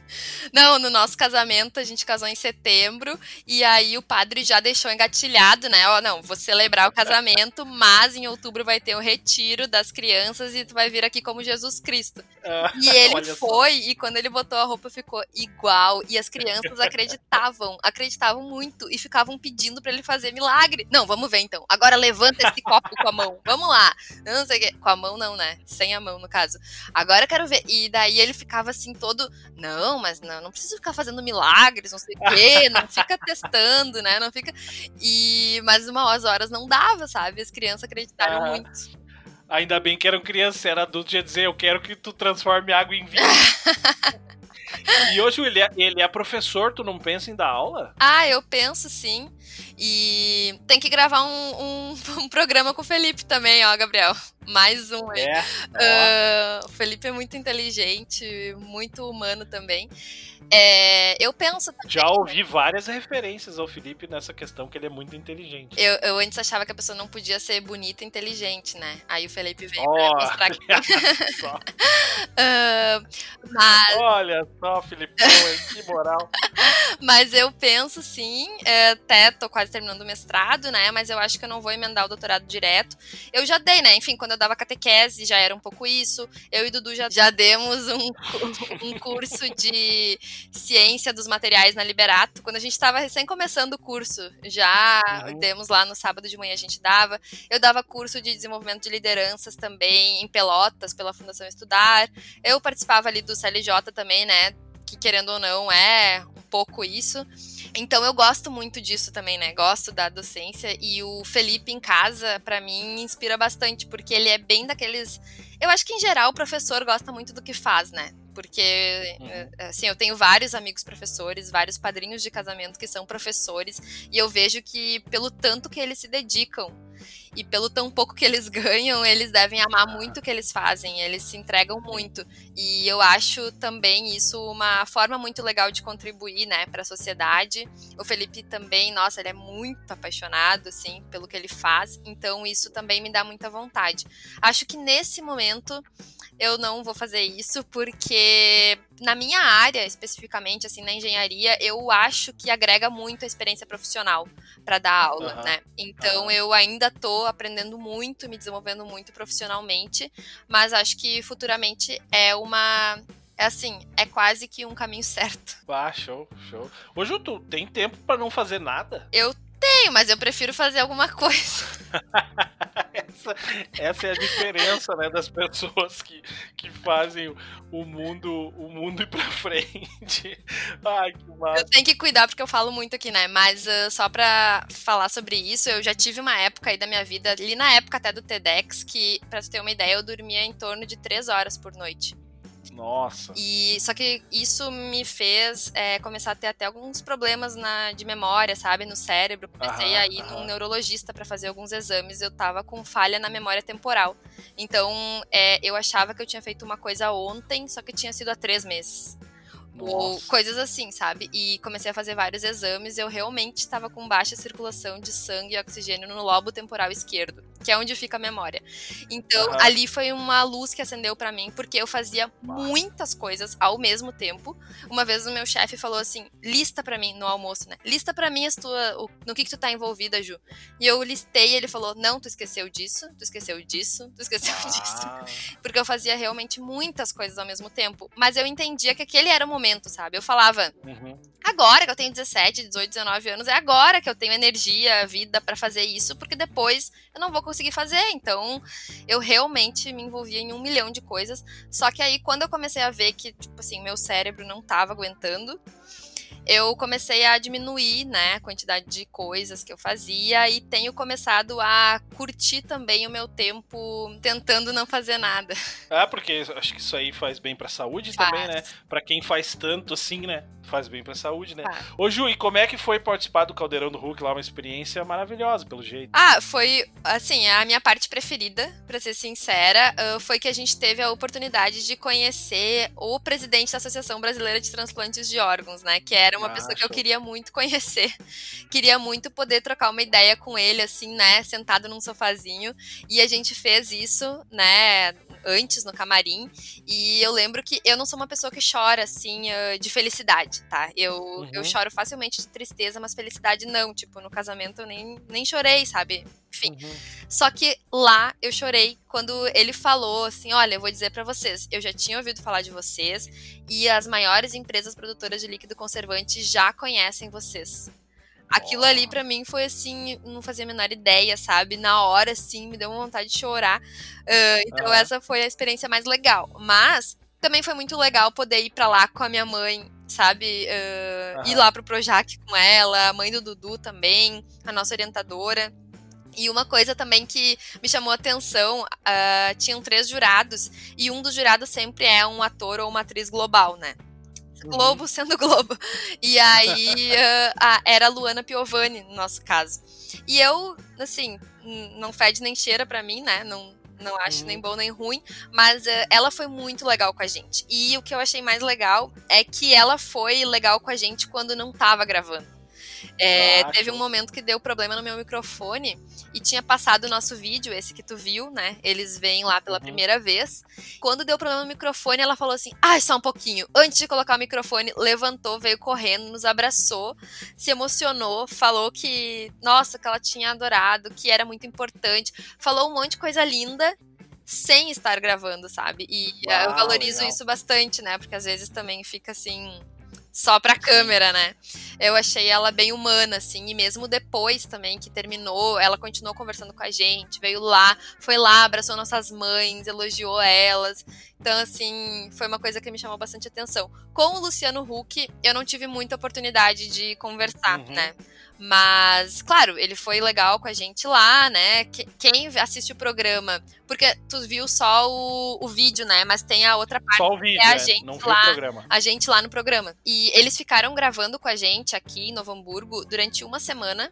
Não, no nosso casamento, a gente casou em setembro, e aí o padre já deixou engatilhado, né? Ó, não, vou celebrar o casamento, mas em outubro vai ter o retiro das crianças e tu vai vir aqui como Jesus Cristo. Ah, e ele foi, só. e quando ele botou a roupa ficou igual, e as crianças acreditavam, acreditavam muito, e ficavam pedindo para ele fazer milagre. Não, vamos ver então. Agora levanta esse copo com a mão. Vamos lá. Não sei o quê. Com a mão, não, né? Sem a mão, no caso. Agora eu quero ver. E daí ele ficava assim, todo. Não, mas não, não precisa ficar fazendo milagres, não sei o quê. Não fica testando, né? Não fica. E. Mas umas horas não dava, sabe? As crianças acreditaram ah. muito. Ainda bem que eram crianças, era adulto, ia dizer, eu quero que tu transforme água em vinho. e hoje ele é, ele é professor, tu não pensa em dar aula? Ah, eu penso sim. E tem que gravar um, um, um programa com o Felipe também, ó, Gabriel. Mais um aí. É. Uh, o Felipe é muito inteligente, muito humano também. É, eu penso. Também, Já ouvi várias referências ao Felipe nessa questão que ele é muito inteligente. Eu, eu antes achava que a pessoa não podia ser bonita e inteligente, né? Aí o Felipe veio oh, pra mostrar que. uh, mas... Olha só, Felipe, que moral. mas eu penso sim, é, tô quase terminando o mestrado, né? Mas eu acho que eu não vou emendar o doutorado direto. Eu já dei, né? Enfim, quando eu dava catequese já era um pouco isso. Eu e Dudu já, já demos um, um curso de ciência dos materiais na Liberato. Quando a gente estava recém começando o curso, já uhum. demos lá no sábado de manhã a gente dava. Eu dava curso de desenvolvimento de lideranças também em Pelotas, pela Fundação Estudar. Eu participava ali do CLJ também, né? Que querendo ou não é pouco isso. Então eu gosto muito disso também, né? Gosto da docência e o Felipe em casa, para mim, inspira bastante, porque ele é bem daqueles. Eu acho que em geral o professor gosta muito do que faz, né? Porque, uhum. Eh, assim, eu tenho vários amigos professores, vários padrinhos de casamento que são professores, e eu vejo que, pelo tanto que eles se dedicam e pelo tão pouco que eles ganham, eles devem amar muito o que eles fazem, eles se entregam muito. E eu acho também isso uma forma muito legal de contribuir, né, para a sociedade. O Felipe também, nossa, ele é muito apaixonado, assim, pelo que ele faz, então isso também me dá muita vontade. Acho que nesse momento eu não vou fazer isso porque na minha área, especificamente, assim, na engenharia, eu acho que agrega muito a experiência profissional para dar aula, uhum. né? Então uhum. eu ainda tô aprendendo muito, me desenvolvendo muito profissionalmente, mas acho que futuramente é uma é assim, é quase que um caminho certo. Ah, show, show. Hoje tu tem tempo para não fazer nada? Eu tenho, mas eu prefiro fazer alguma coisa. essa, essa, é a diferença, né, das pessoas que, que fazem o mundo, o mundo ir pra frente. Ai, que massa. Eu tenho que cuidar porque eu falo muito aqui, né? Mas uh, só pra falar sobre isso, eu já tive uma época aí da minha vida, ali na época até do TEDx, que, pra tu ter uma ideia, eu dormia em torno de três horas por noite. Nossa. E só que isso me fez é, começar a ter até alguns problemas na, de memória, sabe, no cérebro. Comecei aham, a ir aham. num neurologista para fazer alguns exames. Eu tava com falha na memória temporal. Então, é, eu achava que eu tinha feito uma coisa ontem, só que tinha sido há três meses. Nossa. Ou coisas assim, sabe? E comecei a fazer vários exames. Eu realmente estava com baixa circulação de sangue e oxigênio no lobo temporal esquerdo, que é onde fica a memória. Então, uhum. ali foi uma luz que acendeu para mim, porque eu fazia muitas coisas ao mesmo tempo. Uma vez o meu chefe falou assim: lista para mim no almoço, né? Lista para mim as tua, o, no que, que tu tá envolvida, Ju. E eu listei ele falou: não, tu esqueceu disso, tu esqueceu disso, tu esqueceu ah. disso. Porque eu fazia realmente muitas coisas ao mesmo tempo. Mas eu entendia que aquele era o momento momento, sabe? Eu falava, uhum. agora que eu tenho 17, 18, 19 anos, é agora que eu tenho energia, vida para fazer isso, porque depois eu não vou conseguir fazer. Então, eu realmente me envolvia em um milhão de coisas. Só que aí, quando eu comecei a ver que, tipo assim, meu cérebro não tava aguentando, eu comecei a diminuir, né, a quantidade de coisas que eu fazia e tenho começado a curtir também o meu tempo tentando não fazer nada. Ah, porque acho que isso aí faz bem pra saúde faz. também, né? Pra quem faz tanto assim, né? Faz bem pra saúde, né? Faz. Ô Ju, e como é que foi participar do Caldeirão do Hulk lá? Uma experiência maravilhosa, pelo jeito. Ah, foi, assim, a minha parte preferida, pra ser sincera, ah, foi que a gente teve a oportunidade de conhecer o presidente da Associação Brasileira de Transplantes de Órgãos, né? Que era era uma pessoa que eu queria muito conhecer. Queria muito poder trocar uma ideia com ele, assim, né? Sentado num sofazinho. E a gente fez isso, né? Antes no camarim. E eu lembro que eu não sou uma pessoa que chora, assim, de felicidade, tá? Eu, uhum. eu choro facilmente de tristeza, mas felicidade não. Tipo, no casamento eu nem, nem chorei, sabe? Enfim. Uhum. Só que lá eu chorei quando ele falou assim: olha, eu vou dizer para vocês, eu já tinha ouvido falar de vocês e as maiores empresas produtoras de líquido conservante já conhecem vocês. Aquilo ali para mim foi assim, não fazia a menor ideia, sabe? Na hora, assim, me deu uma vontade de chorar. Uh, então, uhum. essa foi a experiência mais legal. Mas também foi muito legal poder ir para lá com a minha mãe, sabe? Uh, uhum. Ir lá pro Projac com ela, a mãe do Dudu também, a nossa orientadora. E uma coisa também que me chamou a atenção, uh, tinham três jurados, e um dos jurados sempre é um ator ou uma atriz global, né? Globo sendo Globo. E aí uh, era a Luana Piovani, no nosso caso. E eu, assim, não fede nem cheira para mim, né? Não, não acho uhum. nem bom nem ruim, mas uh, ela foi muito legal com a gente. E o que eu achei mais legal é que ela foi legal com a gente quando não tava gravando. É, teve um momento que deu problema no meu microfone e tinha passado o nosso vídeo, esse que tu viu, né? Eles vêm lá pela uhum. primeira vez. Quando deu problema no microfone, ela falou assim: ai, ah, só um pouquinho. Antes de colocar o microfone, levantou, veio correndo, nos abraçou, se emocionou, falou que, nossa, que ela tinha adorado, que era muito importante, falou um monte de coisa linda sem estar gravando, sabe? E Uau, eu valorizo legal. isso bastante, né? Porque às vezes também fica assim só pra câmera, né? Eu achei ela bem humana, assim, e mesmo depois também que terminou, ela continuou conversando com a gente, veio lá, foi lá, abraçou nossas mães, elogiou elas. Então, assim, foi uma coisa que me chamou bastante atenção. Com o Luciano Huck, eu não tive muita oportunidade de conversar, uhum. né? Mas, claro, ele foi legal com a gente lá, né? Quem assiste o programa, porque tu viu só o, o vídeo, né? Mas tem a outra parte, só o vídeo, é a é. gente não lá, o programa. a gente lá no programa. E eles ficaram gravando com a gente aqui em Novo Hamburgo durante uma semana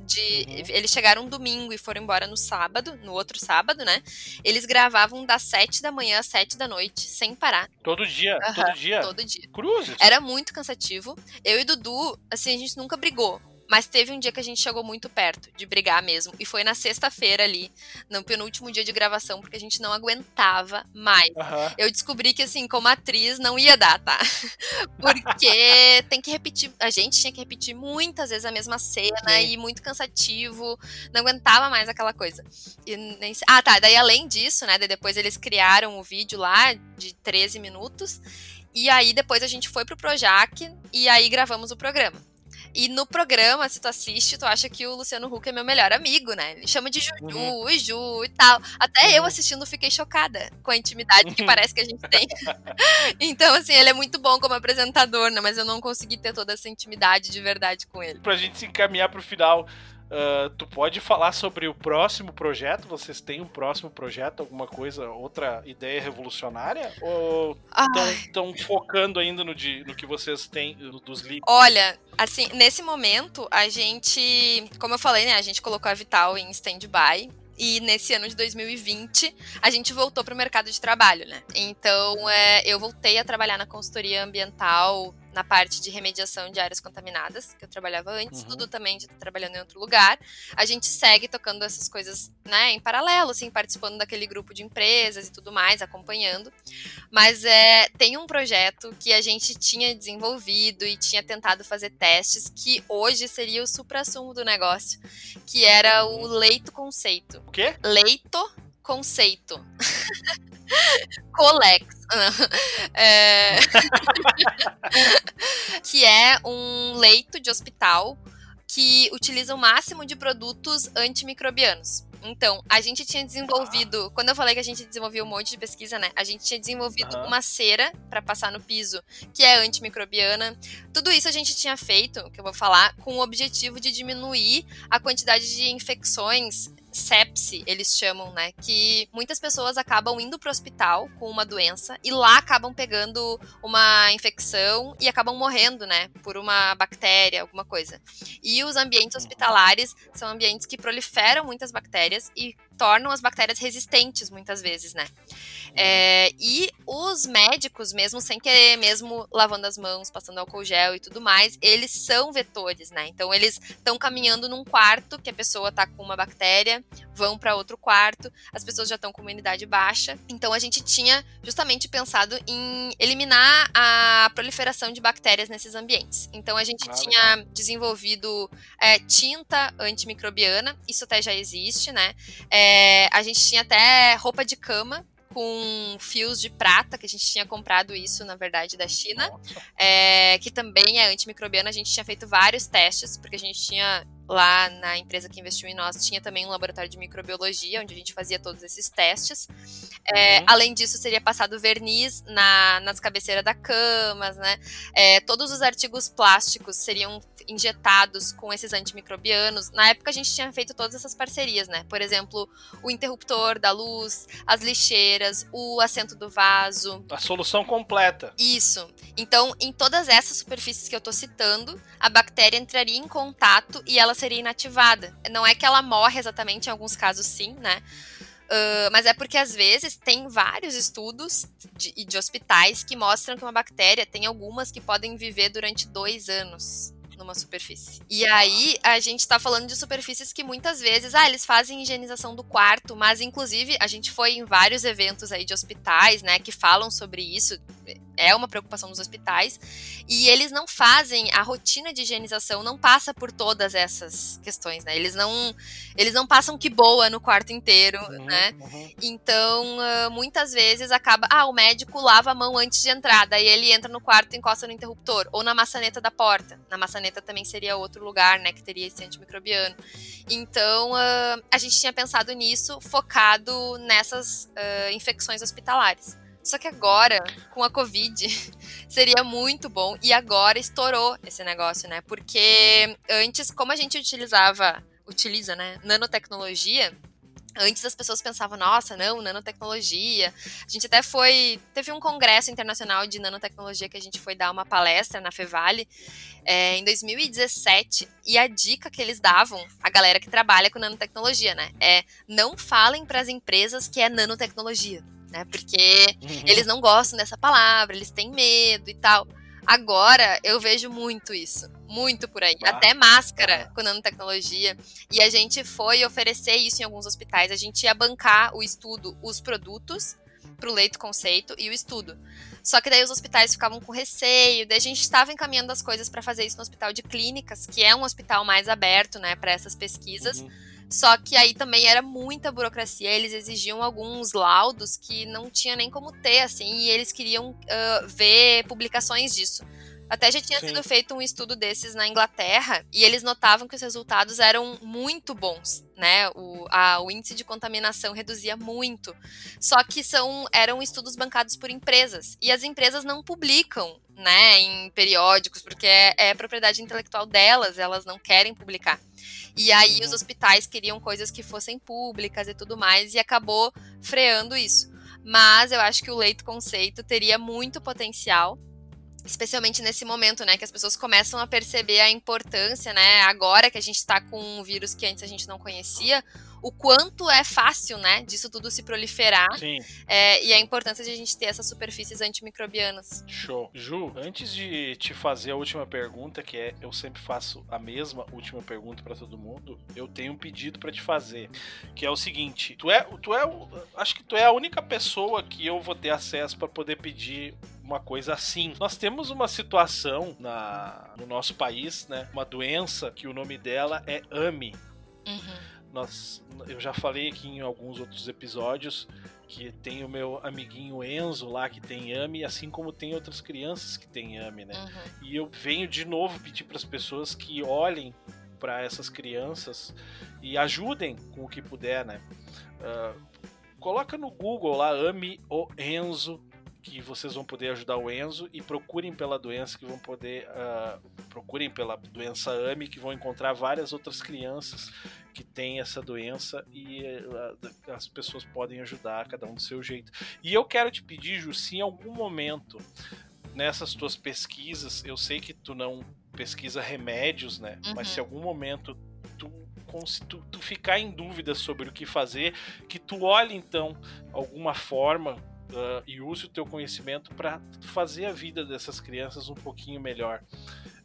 de uhum. eles chegaram domingo e foram embora no sábado, no outro sábado, né? Eles gravavam das sete da manhã às sete da noite, sem parar. Todo dia, uhum, todo dia. Todo dia. Cruzes. Era muito cansativo. Eu e Dudu, assim, a gente nunca brigou. Mas teve um dia que a gente chegou muito perto de brigar mesmo. E foi na sexta-feira ali, no penúltimo dia de gravação, porque a gente não aguentava mais. Uhum. Eu descobri que, assim, como atriz, não ia dar, tá? Porque tem que repetir. A gente tinha que repetir muitas vezes a mesma cena Sim. e muito cansativo. Não aguentava mais aquela coisa. Nem... Ah, tá. Daí, além disso, né? depois eles criaram o vídeo lá de 13 minutos. E aí, depois a gente foi pro Projac e aí gravamos o programa. E no programa, se tu assiste, tu acha que o Luciano Huck é meu melhor amigo, né? Ele chama de Juju, uhum. Ju e tal. Até uhum. eu assistindo fiquei chocada com a intimidade que parece que a gente tem. então, assim, ele é muito bom como apresentador, né? Mas eu não consegui ter toda essa intimidade de verdade com ele. Pra gente se encaminhar pro final, Uh, tu pode falar sobre o próximo projeto? Vocês têm um próximo projeto, alguma coisa, outra ideia revolucionária? Ou estão focando ainda no, de, no que vocês têm dos livros? Olha, assim, nesse momento, a gente, como eu falei, né, a gente colocou a Vital em stand-by. E nesse ano de 2020, a gente voltou para o mercado de trabalho, né? Então, é, eu voltei a trabalhar na consultoria ambiental na parte de remediação de áreas contaminadas, que eu trabalhava antes, uhum. tudo também de estar trabalhando em outro lugar. A gente segue tocando essas coisas, né, em paralelo, assim, participando daquele grupo de empresas e tudo mais, acompanhando. Mas é, tem um projeto que a gente tinha desenvolvido e tinha tentado fazer testes, que hoje seria o supra-sumo do negócio, que era o uhum. leito conceito. O quê? Leito conceito. Colex. É... que é um leito de hospital que utiliza o máximo de produtos antimicrobianos. Então, a gente tinha desenvolvido, quando eu falei que a gente desenvolveu um monte de pesquisa, né? A gente tinha desenvolvido uma cera para passar no piso, que é antimicrobiana. Tudo isso a gente tinha feito, que eu vou falar, com o objetivo de diminuir a quantidade de infecções sepse, eles chamam, né? Que muitas pessoas acabam indo pro hospital com uma doença e lá acabam pegando uma infecção e acabam morrendo, né? Por uma bactéria, alguma coisa. E os ambientes hospitalares são ambientes que proliferam muitas bactérias e tornam as bactérias resistentes muitas vezes, né? É, e os médicos, mesmo sem querer, mesmo lavando as mãos, passando álcool gel e tudo mais, eles são vetores, né? Então eles estão caminhando num quarto que a pessoa tá com uma bactéria, vão para outro quarto, as pessoas já estão com imunidade baixa. Então a gente tinha justamente pensado em eliminar a proliferação de bactérias nesses ambientes. Então a gente Ah, tinha desenvolvido é, tinta antimicrobiana, isso até já existe, né? É, a gente tinha até roupa de cama com fios de prata, que a gente tinha comprado isso, na verdade, da China, é, que também é antimicrobiana. A gente tinha feito vários testes, porque a gente tinha lá na empresa que investiu em nós, tinha também um laboratório de microbiologia, onde a gente fazia todos esses testes. É, Uhum. Além disso, seria passado verniz na, nas cabeceiras da cama, né? É, todos os artigos plásticos seriam injetados com esses antimicrobianos. Na época, a gente tinha feito todas essas parcerias, né? Por exemplo, o interruptor da luz, as lixeiras, o assento do vaso, A solução completa. isso. Então, em todas essas superfícies que eu tô citando, a bactéria entraria em contato e ela seria inativada. Não é que ela morre exatamente, em alguns casos sim, né? Ah, mas é porque às vezes tem vários estudos de, de hospitais que mostram que uma bactéria tem algumas que podem viver durante dois anos numa superfície. E aí a gente tá falando de superfícies que muitas vezes, ah, eles fazem higienização do quarto, mas inclusive a gente foi em vários eventos aí de hospitais, né, que falam sobre isso. É uma preocupação dos hospitais e eles não fazem a rotina de higienização não passa por todas essas questões, né? Eles não eles não passam que boa no quarto inteiro, Uhum, né? uhum. Então, ah, muitas vezes acaba, ah, o médico lava a mão antes de entrar, daí ele entra no quarto e encosta no interruptor, ou na maçaneta da porta. Na maçaneta também seria outro lugar, né, que teria esse antimicrobiano. Então, ah, a gente tinha pensado nisso, focado nessas ah, infecções hospitalares. Só que agora, com a Covid, seria muito bom. E agora estourou esse negócio, né? Porque antes, como a gente utilizava, utiliza, né, nanotecnologia, Antes as pessoas pensavam, nossa, não, nanotecnologia. A gente até foi. Teve um congresso internacional de nanotecnologia que a gente foi dar uma palestra na Fevale é, em 2017. E a dica que eles davam, a galera que trabalha com nanotecnologia, né? É não falem para as empresas que é nanotecnologia, né? Porque Uhum. eles não gostam dessa palavra, eles têm medo e tal. Agora eu vejo muito isso, muito por aí. Ah, Até máscara com nanotecnologia. E a gente foi oferecer isso em alguns hospitais. A gente ia bancar o estudo, os produtos para o leito conceito e o estudo. Só que daí os hospitais ficavam com receio, daí a gente estava encaminhando as coisas para fazer isso no hospital de clínicas, que é um hospital mais aberto, né, para essas pesquisas. Uhum. Só que aí também era muita burocracia, eles exigiam alguns laudos que não tinha nem como ter, assim, e eles queriam ah, ver publicações disso. Até já tinha Sim. sido feito um estudo desses na Inglaterra e eles notavam que os resultados eram muito bons, né? O, a- o índice de contaminação reduzia muito. Só que são, eram estudos bancados por empresas e as empresas não publicam, né, em periódicos porque é, é propriedade intelectual delas, elas não querem publicar. E aí Uhum. os hospitais queriam coisas que fossem públicas e tudo mais e acabou freando isso. Mas eu acho que o leito conceito teria muito potencial especialmente nesse momento, né, que as pessoas começam a perceber a importância, né, agora que a gente está com um vírus que antes a gente não conhecia, o quanto é fácil, né, disso tudo se proliferar Sim, é, e a importância de a gente ter essas superfícies antimicrobianas. show. Ju, antes de te fazer a última pergunta, que é eu sempre faço a mesma última pergunta pra todo mundo, eu tenho um pedido pra te fazer, que é o seguinte: tu é, tu é, o- acho que tu é a única pessoa que eu vou ter acesso pra poder pedir uma coisa assim. Nós temos uma situação na, no nosso país, né? Uma doença que o nome dela é AMI. Uhum. Nós, eu já falei aqui em alguns outros episódios que tem o meu amiguinho Enzo lá que tem AMI, assim como tem outras crianças que têm AMI, né? Uhum. E eu venho de novo pedir para as pessoas que olhem para essas crianças e ajudem com o que puder, né? Uh, coloca no Google lá, ame o Enzo, que vocês vão poder ajudar o Enzo e procurem pela doença que vão poder uh, procurem pela doença AME que vão encontrar várias outras crianças que têm essa doença e uh, as pessoas podem ajudar cada um do seu jeito. E eu quero te pedir, Ju, se em algum momento nessas tuas pesquisas, eu sei que tu não pesquisa remédios, né? Uhum. Mas se em algum momento tu, tu, tu ficar em dúvida sobre o que fazer, que tu olhe então alguma forma Uh, e use o teu conhecimento para fazer a vida dessas crianças um pouquinho melhor.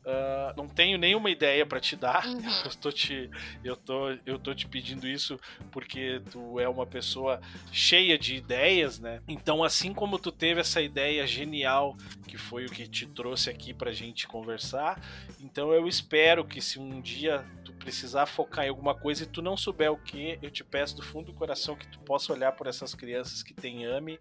Uh, não tenho nenhuma ideia para te dar. Uhum. Eu, tô te, eu, tô, eu tô te pedindo isso porque tu é uma pessoa cheia de ideias, né? Então, assim como tu teve essa ideia genial, que foi o que te trouxe aqui pra gente conversar, então eu espero que se um dia precisar focar em alguma coisa e tu não souber o que, eu te peço do fundo do coração que tu possa olhar por essas crianças que têm AME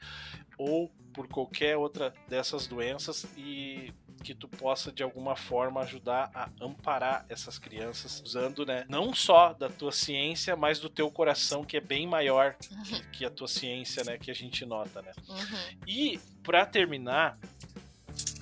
ou por qualquer outra dessas doenças e que tu possa de alguma forma ajudar a amparar essas crianças usando, né, não só da tua ciência, mas do teu coração que é bem maior que, que a tua ciência, né, que a gente nota, né. Uhum. E para terminar,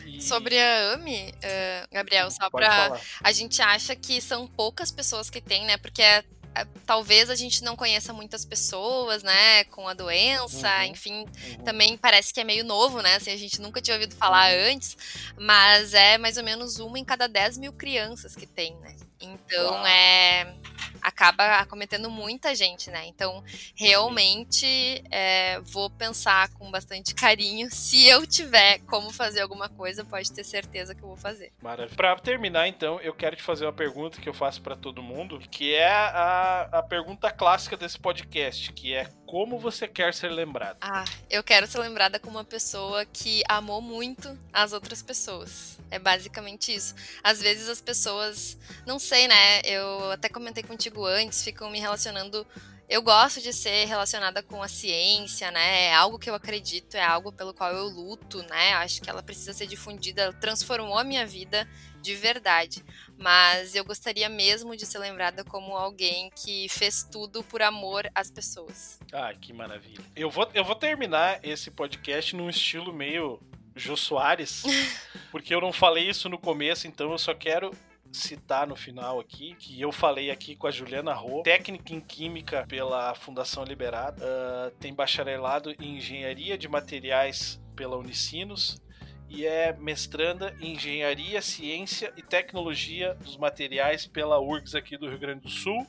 e... Sobre a AMI, uh, Gabriel, só. Falar. A gente acha que são poucas pessoas que têm, né? Porque é é, talvez a gente não conheça muitas pessoas, né, com a doença, uhum, enfim, uhum. também parece que é meio novo, né, assim, a gente nunca tinha ouvido falar uhum. antes, mas é mais ou menos uma em cada 10 mil crianças que tem, né, então Uau. é acaba acometendo muita gente, né? Então, realmente é, vou pensar com bastante carinho. Se eu tiver como fazer alguma coisa, pode ter certeza que eu vou fazer. Maravilha. Para terminar, então, eu quero te fazer uma pergunta que eu faço para todo mundo, que é a, a pergunta clássica desse podcast, que é como você quer ser lembrada? Ah, eu quero ser lembrada como uma pessoa que amou muito as outras pessoas. É basicamente isso. Às vezes as pessoas, não sei, né? Eu até comentei contigo antes, ficam me relacionando eu gosto de ser relacionada com a ciência, né? É algo que eu acredito, é algo pelo qual eu luto, né? Acho que ela precisa ser difundida, ela transformou a minha vida de verdade. Mas eu gostaria mesmo de ser lembrada como alguém que fez tudo por amor às pessoas. Ah, que maravilha. Eu vou, eu vou terminar esse podcast num estilo meio Jô Soares, porque eu não falei isso no começo, então eu só quero citar no final aqui, que eu falei aqui com a Juliana Rô, técnica em Química pela Fundação Liberada, uh, tem bacharelado em Engenharia de Materiais pela Unicinos e é mestranda em Engenharia, Ciência e Tecnologia dos Materiais pela URGS aqui do Rio Grande do Sul.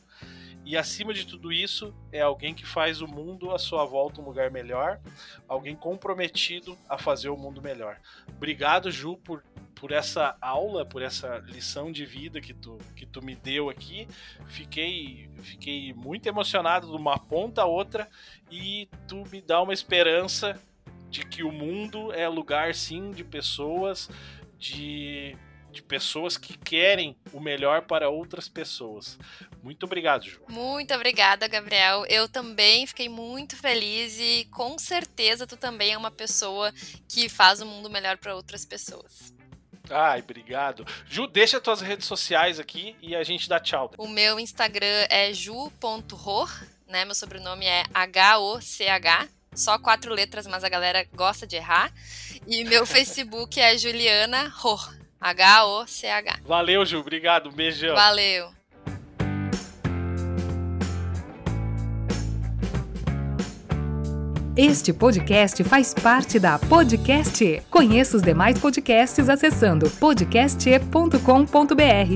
E acima de tudo isso, é alguém que faz o mundo à sua volta um lugar melhor, alguém comprometido a fazer o mundo melhor. Obrigado, Ju, por por essa aula, por essa lição de vida que tu, que tu me deu aqui. Fiquei, fiquei muito emocionado de uma ponta a outra e tu me dá uma esperança de que o mundo é lugar sim de pessoas, de, de pessoas que querem o melhor para outras pessoas. Muito obrigado, Ju. Muito obrigada, Gabriel. Eu também fiquei muito feliz e com certeza tu também é uma pessoa que faz o mundo melhor para outras pessoas. Ai, obrigado. Ju, deixa tuas redes sociais aqui e a gente dá tchau. O meu Instagram é ju.ror, né? Meu sobrenome é H-O-C-H. Só quatro letras, mas a galera gosta de errar. E meu Facebook é Juliana Ror. H-O-C-H. Valeu, Ju. Obrigado. Um beijão. Valeu. Este podcast faz parte da Podcast. Conheça os demais podcasts acessando podcast.com.br.